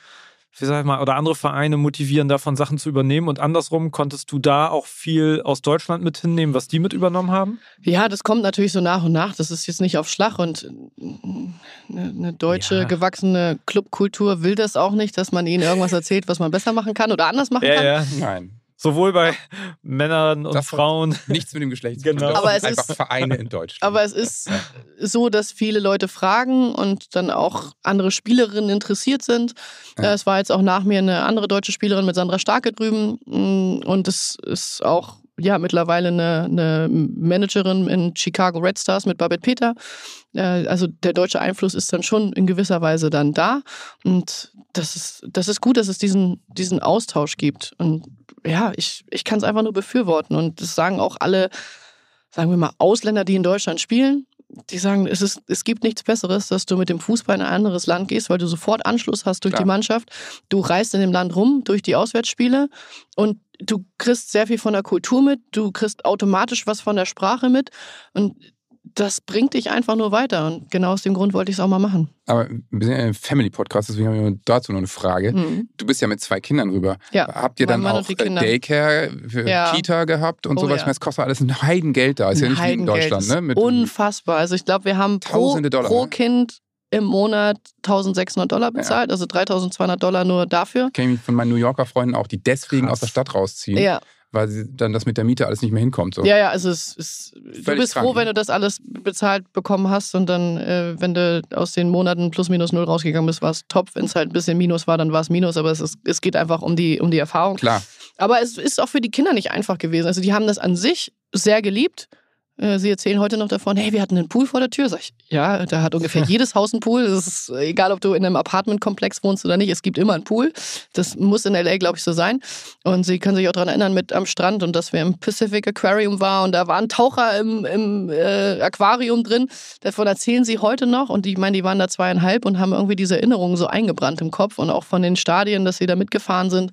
wie sag ich mal, oder andere Vereine motivieren, davon Sachen zu übernehmen und andersrum konntest du da auch viel aus Deutschland mit hinnehmen, was die mit übernommen haben? Ja, das kommt natürlich so nach und nach. Das ist jetzt nicht auf Schlag und eine, eine deutsche Ja. gewachsene Clubkultur will das auch nicht, dass man ihnen irgendwas erzählt, was man besser machen kann oder anders machen kann. ja. Nein. Sowohl bei Männern und Das- Frauen. Nichts mit dem Geschlecht. Genau. Das Aber sind es ist- einfach Vereine in Deutschland. Aber es ist so, dass viele Leute fragen und dann auch andere Spielerinnen interessiert sind. Ja. Äh, Es war jetzt auch nach mir eine andere deutsche Spielerin mit Sandra Starke drüben. Mm, Und es ist auch ja, mittlerweile eine, eine Managerin in Chicago Red Stars mit Babette Peter. Äh, Also der deutsche Einfluss ist dann schon in gewisser Weise dann da. Und das ist, das ist gut, dass es diesen, diesen Austausch gibt. Und ja, ich, ich kann es einfach nur befürworten. Und das sagen auch alle, sagen wir mal, Ausländer, die in Deutschland spielen. Die sagen, es, ist, es gibt nichts Besseres, dass du mit dem Fußball in ein anderes Land gehst, weil du sofort Anschluss hast durch Klar. die Mannschaft. Du reist in dem Land rum durch die Auswärtsspiele und du kriegst sehr viel von der Kultur mit, du kriegst automatisch was von der Sprache mit und das bringt dich einfach nur weiter. Und genau aus dem Grund wollte ich es auch mal machen. Aber wir sind ja ein Family-Podcast, deswegen habe ich dazu noch eine Frage. Mhm. Du bist ja mit zwei Kindern rüber. Ja, Habt ihr mein dann Mann auch. Daycare, für Ja. Kita gehabt und Oh sowas? ja. Ich meine, es kostet alles ein Heidengeld da. Ist ja Ein nicht wie in. Deutschland, ne? unfassbar. Also ich glaube, wir haben pro, Dollar, pro ne? Kind im Monat 1600 Dollar bezahlt, also 3200 Dollar nur dafür. kenne ich von meinen New Yorker Freunden auch, die deswegen Krass. aus der Stadt rausziehen, Ja, weil sie dann das mit der Miete alles nicht mehr hinkommt. So. ja, ja, also es ist, du bist krank, froh, ne? wenn du das alles bezahlt bekommen hast und dann, äh, wenn du aus den Monaten plus minus null rausgegangen bist, war es top. Wenn es halt ein bisschen Minus war, dann war es Minus, aber es, ist, es geht einfach um die, um die Erfahrung. Klar, Aber es ist auch für die Kinder nicht einfach gewesen. Also die haben das an sich sehr geliebt. Äh, Sie erzählen heute noch davon, hey, wir hatten einen Pool vor der Tür. Sag ich, ja, da hat ungefähr jedes Haus einen Pool. Es ist egal, ob du in einem Apartmentkomplex wohnst oder nicht, es gibt immer einen Pool. Das muss in L.A., glaube ich, so sein. Und sie können sich auch daran erinnern, mit am Strand und dass wir im Pacific Aquarium waren und da waren Taucher im, im äh, Aquarium drin. Davon erzählen sie heute noch und die, ich meine, die waren da zweieinhalb und haben irgendwie diese Erinnerungen so eingebrannt im Kopf und auch von den Stadien, dass sie da mitgefahren sind.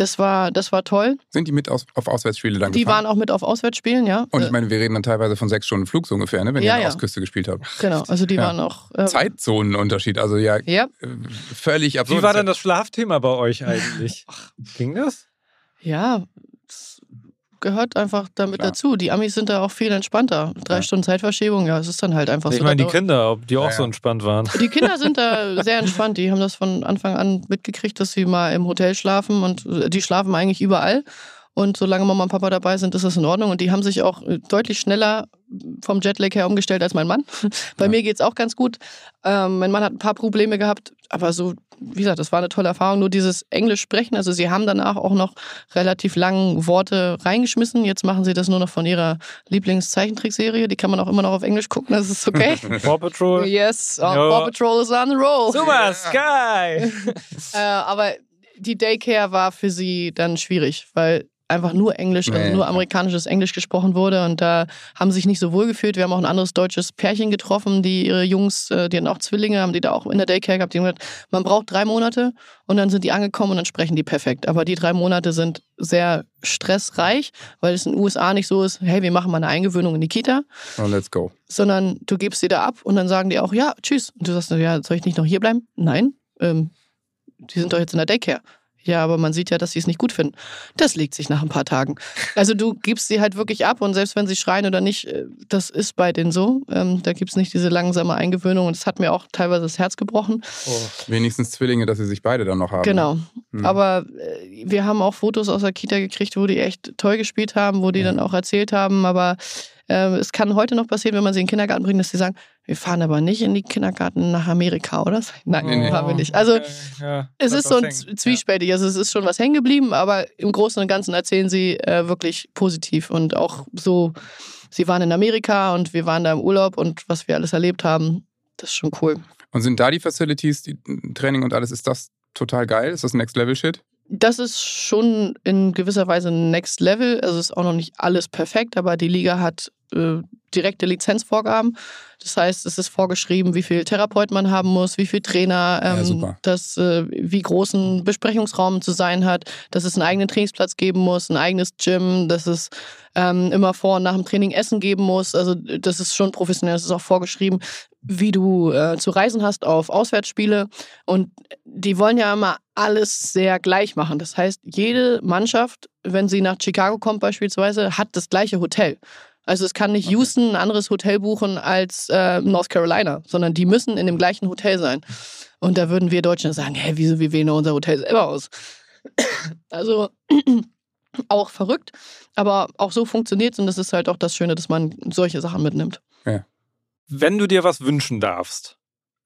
Das war, das war toll. sind die mit aus, auf Auswärtsspiele dann Die gefahren? waren auch mit auf Auswärtsspielen, ja. und ich meine, wir reden dann teilweise von sechs Stunden Flug so ungefähr, ne, wenn Ja, ihr an der ja. Ostküste gespielt habt. genau, also die Ja. waren auch. Äh, Zeitzonenunterschied, also ja, Ja, völlig absurd. Wie war denn das Schlafthema bei euch eigentlich? Ging das? ja, gehört einfach damit Klar. dazu. Die Amis sind da auch viel entspannter. Drei Ja. Stunden Zeitverschiebung, ja, es ist dann halt einfach Ich so. meine, die Kinder, ob die auch Ja, so entspannt waren. Die Kinder sind da sehr entspannt. Die haben das von Anfang an mitgekriegt, dass sie mal im Hotel schlafen und äh, die schlafen eigentlich überall. Und solange Mama und Papa dabei sind, ist das in Ordnung. Und die haben sich auch äh, deutlich schneller vom Jetlag her umgestellt als mein Mann. Bei Ja. mir geht's auch ganz gut. Ähm, mein Mann hat ein paar Probleme gehabt, aber so, wie gesagt, das war eine tolle Erfahrung. Nur dieses Englisch sprechen, also sie haben danach auch noch relativ lang Worte reingeschmissen. Jetzt machen sie das nur noch von ihrer Lieblingszeichentrickserie. Die kann man auch immer noch auf Englisch gucken, das ist okay. Paw Patrol. yes, Ja. Paw Patrol is on the roll. Super, Sky! Äh, aber die Daycare war für sie dann schwierig, weil einfach nur Englisch, also Nee. nur amerikanisches Englisch gesprochen wurde und da haben sie sich nicht so wohl gefühlt. Wir haben auch ein anderes deutsches Pärchen getroffen, die ihre Jungs, äh, die hatten auch Zwillinge, haben die da auch in der Daycare gehabt. Die haben gesagt, man braucht drei Monate und dann sind die angekommen und dann sprechen die perfekt. Aber die drei Monate sind sehr stressreich, weil es in den USA nicht so ist, hey, wir machen mal eine Eingewöhnung in die Kita, Oh, let's go. sondern du gibst sie da ab und dann sagen die auch, ja, tschüss. Und du sagst, ja, soll ich nicht noch hier bleiben? Nein, ähm, die sind doch jetzt in der Daycare. Ja, aber man sieht ja, dass sie es nicht gut finden. Das legt sich nach ein paar Tagen. Also du gibst sie halt wirklich ab und selbst wenn sie schreien oder nicht, äh, das ist bei denen so. Ähm, da gibt es nicht diese langsame Eingewöhnung und es hat mir auch teilweise das Herz gebrochen. Oh. Wenigstens Zwillinge, dass sie sich beide dann noch haben. Genau. Hm. Aber äh, wir haben auch Fotos aus der Kita gekriegt, wo die echt toll gespielt haben, wo die Ja. dann auch erzählt haben. Aber äh, es kann heute noch passieren, wenn man sie in den Kindergarten bringt, dass sie sagen, wir fahren aber nicht in die Kindergarten nach Amerika, oder? Nein, Nee, nee. fahren wir nicht. Also ja, es ist so ein hängen. zwiespältig. Also es ist schon was hängen geblieben, aber im Großen und Ganzen erzählen sie äh, wirklich positiv und auch so, sie waren in Amerika und wir waren da im Urlaub und was wir alles erlebt haben, das ist schon cool. Und sind da die Facilities, die Training und alles, ist das total geil? Ist das Next Level Shit? Das ist schon in gewisser Weise Next Level. Also ist auch noch nicht alles perfekt, aber die Liga hat äh, direkte Lizenzvorgaben. Das heißt, es ist vorgeschrieben, wie viel Therapeut man haben muss, wie viel Trainer, Ja, ähm, super. dass, äh, wie groß ein Besprechungsraum zu sein hat, dass es einen eigenen Trainingsplatz geben muss, ein eigenes Gym, dass es ähm, immer vor und nach dem Training Essen geben muss. Also das ist schon professionell, das ist auch vorgeschrieben, wie du äh, zu reisen hast auf Auswärtsspiele. Und die wollen ja immer alles sehr gleich machen. Das heißt, jede Mannschaft, wenn sie nach Chicago kommt beispielsweise, hat das gleiche Hotel. Also es kann nicht Okay. Houston ein anderes Hotel buchen als äh, North Carolina, sondern die müssen in dem gleichen Hotel sein. Und da würden wir Deutschen sagen, hä, wieso, wir wählen unser Hotel selber aus? Also auch verrückt, aber auch so funktioniert es und das ist halt auch das Schöne, dass man solche Sachen mitnimmt. Wenn du dir was wünschen darfst,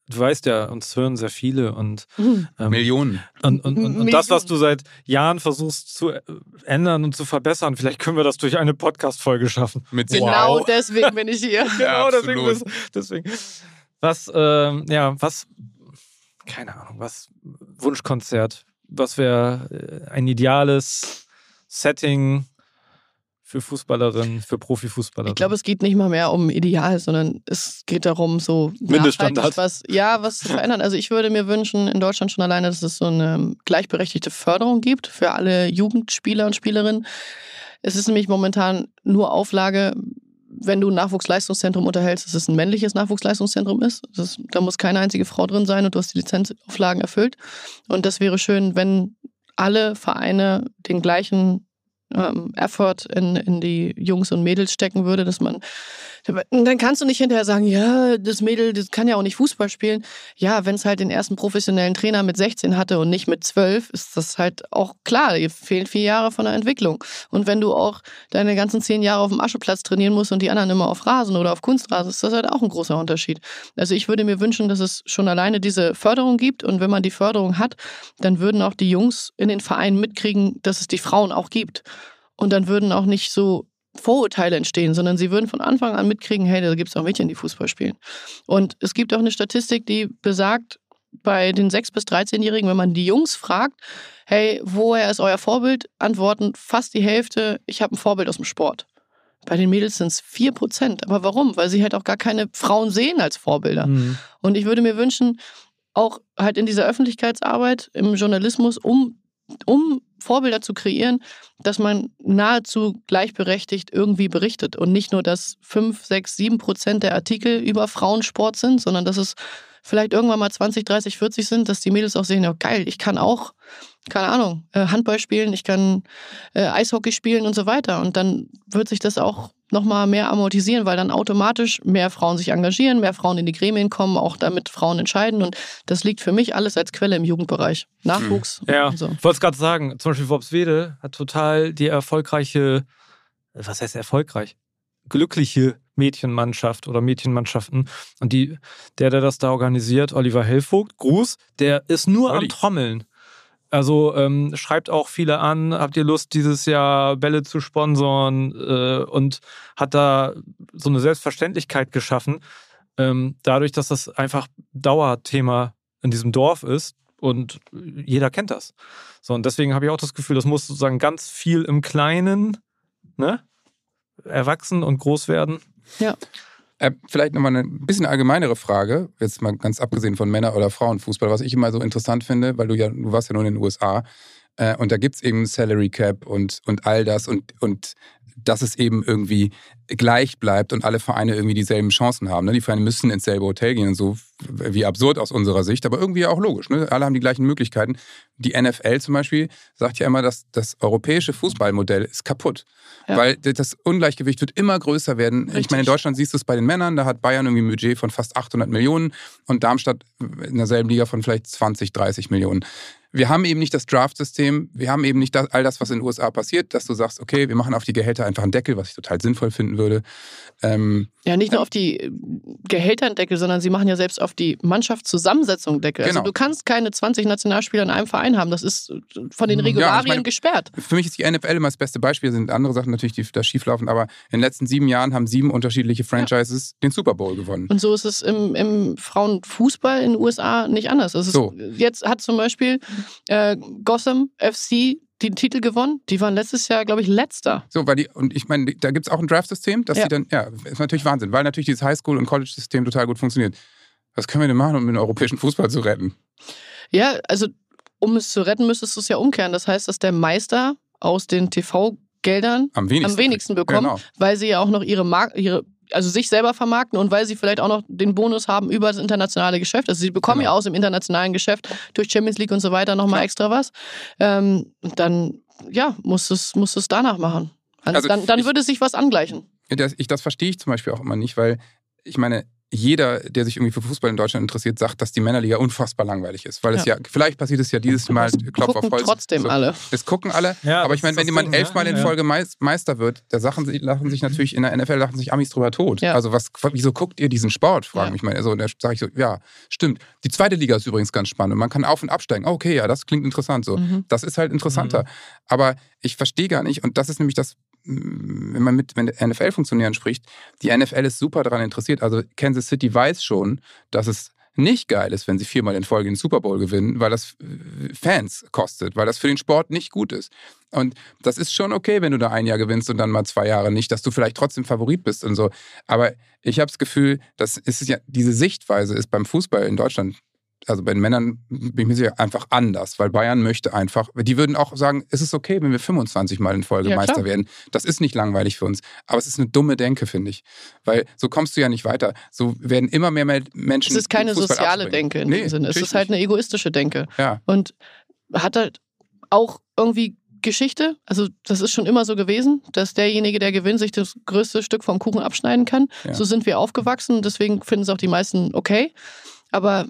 du weißt ja, uns hören sehr viele und, ähm, Millionen. und, und, und, und Millionen. das, was du seit Jahren versuchst zu äh, ändern und zu verbessern, vielleicht können wir das durch eine Podcast-Folge schaffen. Mit Genau Wow. deswegen bin ich hier. Genau, Ja, deswegen, absolut. deswegen. Was, ähm, ja, was, keine Ahnung, was, Wunschkonzert, was wäre äh, ein ideales Setting für Fußballerinnen, für Profifußballerinnen. Ich glaube, es geht nicht mal mehr um Ideal, sondern es geht darum, so Mindeststandard. was, ja, was zu verändern. Also ich würde mir wünschen, in Deutschland schon alleine, dass es so eine gleichberechtigte Förderung gibt für alle Jugendspieler und Spielerinnen. Es ist nämlich momentan nur Auflage, wenn du ein Nachwuchsleistungszentrum unterhältst, dass es ein männliches Nachwuchsleistungszentrum ist. ist. Da muss keine einzige Frau drin sein und du hast die Lizenzauflagen erfüllt. Und das wäre schön, wenn alle Vereine den gleichen ähm, Effort in, in die Jungs und Mädels stecken würde, dass man dann kannst du nicht hinterher sagen, ja, das Mädel, das kann ja auch nicht Fußball spielen. Ja, wenn es halt den ersten professionellen Trainer mit 16 hatte und nicht mit 12, ist das halt auch klar. Dir fehlen vier Jahre von der Entwicklung. Und wenn du auch deine ganzen zehn Jahre auf dem Ascheplatz trainieren musst und die anderen immer auf Rasen oder auf Kunstrasen, ist das halt auch ein großer Unterschied. Also ich würde mir wünschen, dass es schon alleine diese Förderung gibt. Und wenn man die Förderung hat, dann würden auch die Jungs in den Vereinen mitkriegen, dass es die Frauen auch gibt. Und dann würden auch nicht so Vorurteile entstehen, sondern sie würden von Anfang an mitkriegen, hey, da gibt es auch Mädchen, die Fußball spielen. Und es gibt auch eine Statistik, die besagt, bei den 6- bis 13-Jährigen, wenn man die Jungs fragt, hey, woher ist euer Vorbild, antworten fast die Hälfte, ich habe ein Vorbild aus dem Sport. Bei den Mädels sind es 4 Prozent. Aber warum? Weil sie halt auch gar keine Frauen sehen als Vorbilder. Mhm. Und ich würde mir wünschen, auch halt in dieser Öffentlichkeitsarbeit, im Journalismus, um um Vorbilder zu kreieren, dass man nahezu gleichberechtigt irgendwie berichtet und nicht nur, dass 5, 6, 7 Prozent der Artikel über Frauensport sind, sondern dass es vielleicht irgendwann mal 20, 30, 40 sind, dass die Mädels auch sehen, ja geil, ich kann auch, keine Ahnung, äh, Handball spielen, ich kann äh, Eishockey spielen und so weiter. Und dann wird sich das auch nochmal mehr amortisieren, weil dann automatisch mehr Frauen sich engagieren, mehr Frauen in die Gremien kommen, auch damit Frauen entscheiden. Und das liegt für mich alles als Quelle im Jugendbereich. Nachwuchs. Mhm. Ja, so. ich wollte es gerade sagen, zum Beispiel Worpswede hat total die erfolgreiche, was heißt erfolgreich? Glückliche Mädchenmannschaft oder Mädchenmannschaften. Und die, der, der das da organisiert, Oliver Hellvogt, Gruß, der ist nur Olli. am Trommeln. Also ähm, schreibt auch viele an, habt ihr Lust, dieses Jahr Bälle zu sponsern äh, und hat da so eine Selbstverständlichkeit geschaffen, ähm, dadurch, dass das einfach Dauerthema in diesem Dorf ist und jeder kennt das. So, und deswegen habe ich auch das Gefühl, das muss sozusagen ganz viel im Kleinen ne, erwachsen und groß werden. Ja. Äh, vielleicht nochmal eine bisschen allgemeinere Frage, jetzt mal ganz abgesehen von Männer- oder Frauenfußball, was ich immer so interessant finde, weil du ja, du warst ja nur in den USA äh, und da gibt es eben Salary Cap und, und all das und, und dass es eben irgendwie gleich bleibt und alle Vereine irgendwie dieselben Chancen haben. Ne? Die Vereine müssen ins selbe Hotel gehen und so, wie absurd aus unserer Sicht, aber irgendwie auch logisch. Ne? Alle haben die gleichen Möglichkeiten. Die NFL zum Beispiel sagt ja immer, dass das europäische Fußballmodell ist kaputt. Ja. Weil das Ungleichgewicht wird immer größer werden. Richtig. Ich meine, in Deutschland siehst du es bei den Männern, da hat Bayern irgendwie ein Budget von fast 800 Millionen und Darmstadt in derselben Liga von vielleicht 20, 30 Millionen wir haben eben nicht das Draft-System, wir haben eben nicht das, all das, was in den USA passiert, dass du sagst, okay, wir machen auf die Gehälter einfach einen Deckel, was ich total sinnvoll finden würde. Ähm, ja, nicht nur auf die Gehälter einen Deckel, sondern sie machen ja selbst auf die Mannschaftszusammensetzung einen Deckel. Also genau. Also du kannst keine 20 Nationalspieler in einem Verein haben, das ist von den Regularien ja, ich meine, gesperrt. Für mich ist die NFL immer das beste Beispiel, sind andere Sachen natürlich, die da schieflaufen, aber in den letzten sieben Jahren haben sieben unterschiedliche Franchises ja. den Super Bowl gewonnen. Und so ist es im, im Frauenfußball in den USA nicht anders. Also so. Jetzt hat zum Beispiel äh, Gotham FC den Titel gewonnen. Die waren letztes Jahr, glaube ich, letzter. So, weil die, und ich meine, da gibt es auch ein Draft-System, dass ja. die dann, ja, ist natürlich Wahnsinn, weil natürlich dieses Highschool- und College-System total gut funktioniert. Was können wir denn machen, um den europäischen Fußball zu retten? Ja, also um es zu retten, müsstest du es ja umkehren. Das heißt, dass der Meister aus den TV-Geldern am wenigsten, am wenigsten bekommt, genau. weil sie ja auch noch ihre, Mar ihre also sich selber vermarkten und weil sie vielleicht auch noch den Bonus haben über das internationale Geschäft. Also sie bekommen genau. ja aus dem internationalen Geschäft durch Champions League und so weiter nochmal extra was. Ähm, dann, ja, muss es, muss es danach machen. Also, also dann, dann ich, würde sich was angleichen. Das, ich, das verstehe ich zum Beispiel auch immer nicht, weil ich meine, jeder, der sich irgendwie für Fußball in Deutschland interessiert, sagt, dass die Männerliga unfassbar langweilig ist. Weil ja. es ja, vielleicht passiert es ja dieses Mal, Klopf auf Holz. trotzdem so, alle. Es gucken alle. Ja, aber ich meine, wenn jemand elfmal in Folge Meister wird, da lachen, lachen sich natürlich in der NFL lachen sich Amis drüber tot. Ja. Also was, wieso guckt ihr diesen Sport? Fragen mich mal. Also, da sage ich so, ja, stimmt. Die zweite Liga ist übrigens ganz spannend. Man kann auf- und absteigen. okay, ja, das klingt interessant so. Mhm. Das ist halt interessanter. Mhm. Aber ich verstehe gar nicht, und das ist nämlich das, wenn man mit NFL-Funktionären spricht, die NFL ist super daran interessiert. Also Kansas City weiß schon, dass es nicht geil ist, wenn sie viermal in Folge den Super Bowl gewinnen, weil das äh, Fans kostet, weil das für den Sport nicht gut ist. Und das ist schon okay, wenn du da ein Jahr gewinnst und dann mal zwei Jahre nicht, dass du vielleicht trotzdem Favorit bist und so. Aber ich habe das Gefühl, das ist ja, diese Sichtweise ist beim Fußball in Deutschland also bei den Männern bin ich mir sicher, einfach anders, weil Bayern möchte einfach, die würden auch sagen, es ist okay, wenn wir 25 Mal in Folge Ja, Meister klar. werden. Das ist nicht langweilig für uns. Aber es ist eine dumme Denke, finde ich. Weil so kommst du ja nicht weiter. So werden immer mehr Menschen. Es ist keine Fußball soziale abspringen. Denke in Nee, dem Sinne. Es ist halt eine egoistische Denke. Ja, Und hat halt auch irgendwie Geschichte. Also, das ist schon immer so gewesen, dass derjenige, der gewinnt, sich das größte Stück vom Kuchen abschneiden kann. Ja. So sind wir aufgewachsen. Deswegen finden es auch die meisten okay. Aber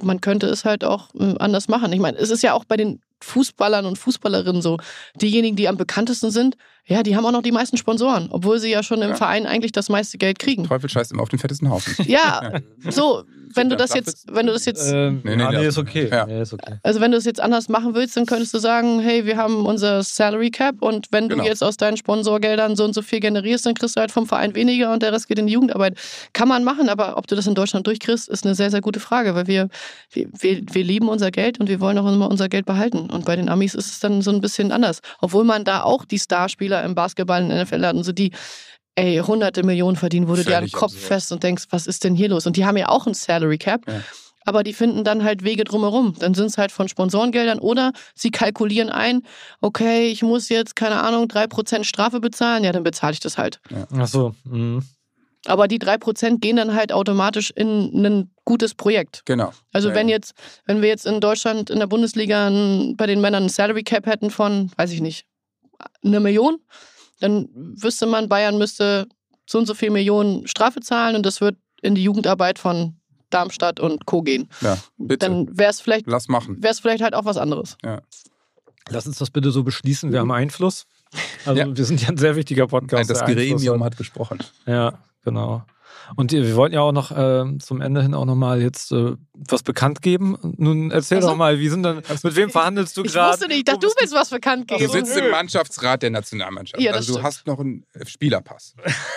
man könnte es halt auch äh, anders machen. Ich meine, es ist ja auch bei den Fußballern und Fußballerinnen so. Diejenigen, die am bekanntesten sind, ja, die haben auch noch die meisten Sponsoren, obwohl sie ja schon im Ja. Verein eigentlich das meiste Geld kriegen. Teufel scheißt immer auf den fettesten Haufen. Ja, so, wenn du das jetzt, wenn du das jetzt Ähm, Nee, nee, ah, nee, ist okay. Ja. Nee, ist okay. Also wenn du es jetzt anders machen willst, dann könntest du sagen, hey, wir haben unser Salary Cap und wenn du Genau. jetzt aus deinen Sponsorgeldern so und so viel generierst, dann kriegst du halt vom Verein weniger und der Rest geht in die Jugendarbeit. Kann man machen, aber ob du das in Deutschland durchkriegst, ist eine sehr, sehr gute Frage, weil wir, wir, wir, wir lieben unser Geld und wir wollen auch immer unser Geld behalten. Und bei den Amis ist es dann so ein bisschen anders. Obwohl man da auch die Starspieler im Basketball in der NFL hat und so die ey, hunderte Millionen verdienen, wo du dir an den Völlig Kopf absurd. fest und denkst, was ist denn hier los? Und die haben ja auch ein Salary Cap. Ja. Aber die finden dann halt Wege drumherum. Dann sind es halt von Sponsorengeldern oder sie kalkulieren ein, okay, ich muss jetzt, keine Ahnung, 3% Strafe bezahlen, ja, dann bezahle ich das halt. Ach so. mhm. Aber die 3% gehen dann halt automatisch in ein gutes Projekt. Genau. Also Ja, wenn ja. jetzt, wenn wir jetzt in Deutschland in der Bundesliga ein, bei den Männern ein Salary Cap hätten von, weiß ich nicht, eine Million, dann wüsste man, Bayern müsste so und so viel Millionen Strafe zahlen und das wird in die Jugendarbeit von Darmstadt und Co. gehen. Ja, bitte. Dann wäre es vielleicht, Lass machen. wäre es vielleicht halt auch was anderes. Lass uns das bitte so beschließen. Wir haben Einfluss. Also Ja. wir sind ja ein sehr wichtiger Podcast. das der Einfluss Gremium hat. hat gesprochen. Ja, genau. Und wir wollten ja auch noch äh, zum Ende hin auch noch mal jetzt äh, was bekannt geben. Nun erzähl Ach so. doch mal, wie sind denn, mit wem verhandelst du Ich gerade? wusste nicht, ich dachte, du willst was bekannt Du geben. sitzt im Mannschaftsrat der Nationalmannschaft. Ja, das also du stimmt. hast noch einen äh, Spielerpass.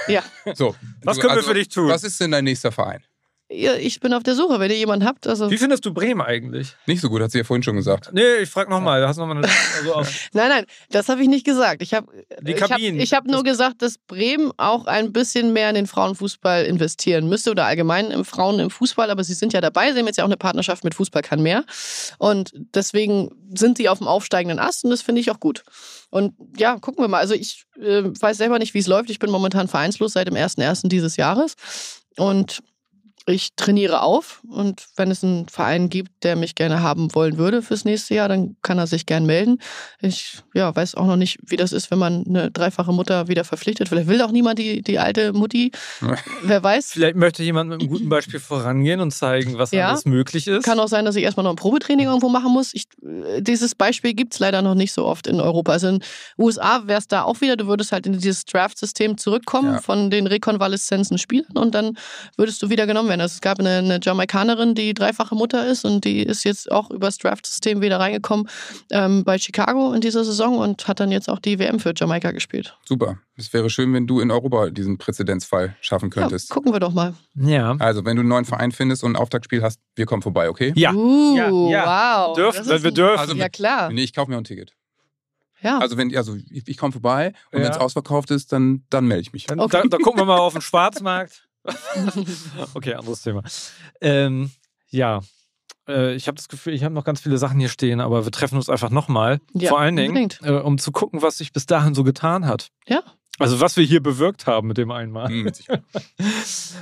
Ja. So. Was Du- können wir also, für dich tun? Was ist denn dein nächster Verein? Ich bin auf der Suche, wenn ihr jemanden habt. Also, Wie findest du Bremen eigentlich? Nicht so gut, hat sie ja vorhin schon gesagt. Nee, ich frag nochmal. Hast noch mal eine, also nein, nein, das habe ich nicht gesagt. Ich habe Die ich hab, Kabinen. ich hab nur gesagt, dass Bremen auch ein bisschen mehr in den Frauenfußball investieren müsste oder allgemein im Frauen im Fußball. Aber sie sind ja dabei. Sie haben jetzt ja auch eine Partnerschaft mit Fußball kann mehr. Und deswegen sind sie auf dem aufsteigenden Ast und das finde ich auch gut. Und ja, gucken wir mal. Also ich äh, weiß selber nicht, wie es läuft. Ich bin momentan vereinslos seit dem 1.1. dieses Jahres. Und ich trainiere auf und wenn es einen Verein gibt, der mich gerne haben wollen würde fürs nächste Jahr, dann kann er sich gern melden. Ich ja, weiß auch noch nicht, wie das ist, wenn man eine dreifache Mutter wieder verpflichtet. Vielleicht will auch niemand die, die alte Mutti. Wer weiß. vielleicht möchte jemand mit einem guten Beispiel vorangehen und zeigen, was Ja. alles möglich ist. Kann auch sein, dass ich erstmal noch ein Probetraining irgendwo machen muss. Ich, äh, dieses Beispiel gibt es leider noch nicht so oft in Europa. Also in USA wäre es da auch wieder, du würdest halt in dieses Draft-System zurückkommen Ja. von den rekonvaleszenzen Spielern und dann würdest du wieder genommen werden. Also es gab eine, eine Jamaikanerin, die dreifache Mutter ist und die ist jetzt auch übers Draft-System wieder reingekommen ähm, bei Chicago in dieser Saison und hat dann jetzt auch die WM für Jamaika gespielt. Super. Es wäre schön, wenn du in Europa diesen Präzedenzfall schaffen Ja, könntest. gucken wir doch mal. Ja. Also, wenn du einen neuen Verein findest und ein Auftaktspiel hast, wir kommen vorbei, okay? Ja. Uh, Ja, ja. wow. Dürfen, wenn wir dürfen. Also, Ja, klar. Nee, ich kaufe mir auch ein Ticket. Ja. Also, wenn, also ich, ich komme vorbei und Ja. wenn es ausverkauft ist, dann, dann melde ich mich. Dann, Okay. da, da gucken wir mal auf den Schwarzmarkt. okay, anderes Thema. Ähm, ja, äh, ich habe das Gefühl, ich habe noch ganz viele Sachen hier stehen, aber wir treffen uns einfach nochmal. Ja, Vor allen Dingen, unbedingt. äh, um zu gucken, was sich bis dahin so getan hat. Ja. Also was wir hier bewirkt haben mit dem einmal. Hm, Sicherheit.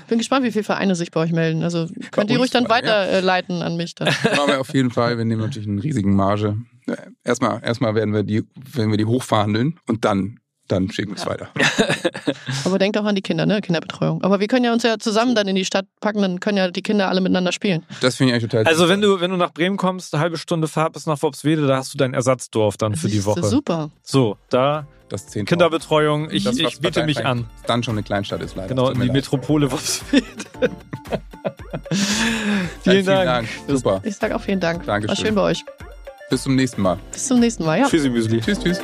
Bin gespannt, wie viele Vereine sich bei euch melden. Also könnt ihr ruhig dann mal, ja. weiterleiten an mich dann. Machen wir auf jeden Fall. Wir nehmen natürlich einen riesigen Marge. Ja, Erstmal, erstmal werden wir die, werden wir die hochverhandeln und dann, dann schicken wir es weiter. Aber denkt auch an die Kinder, ne? Kinderbetreuung. Aber wir können ja uns ja zusammen dann in die Stadt packen, dann können ja die Kinder alle miteinander spielen. Das finde ich eigentlich total Also wenn du, wenn du nach Bremen kommst, eine halbe Stunde Fahrt bis nach Worpswede, da hast du dein Ersatzdorf dann für die Woche. Super. So, da das 10 Kinderbetreuung, ich, Das, ich biete mich an. Dann schon eine Kleinstadt ist leider. Genau, in die leid. Metropole Worpswede. Vielen, Vielen Dank. Super. Ich sag auch vielen Dank. Dankeschön. War schön bei euch. Bis zum nächsten Mal. Bis zum nächsten Mal, ja. Tschüssi, Müsli. Tschüss, tschüss.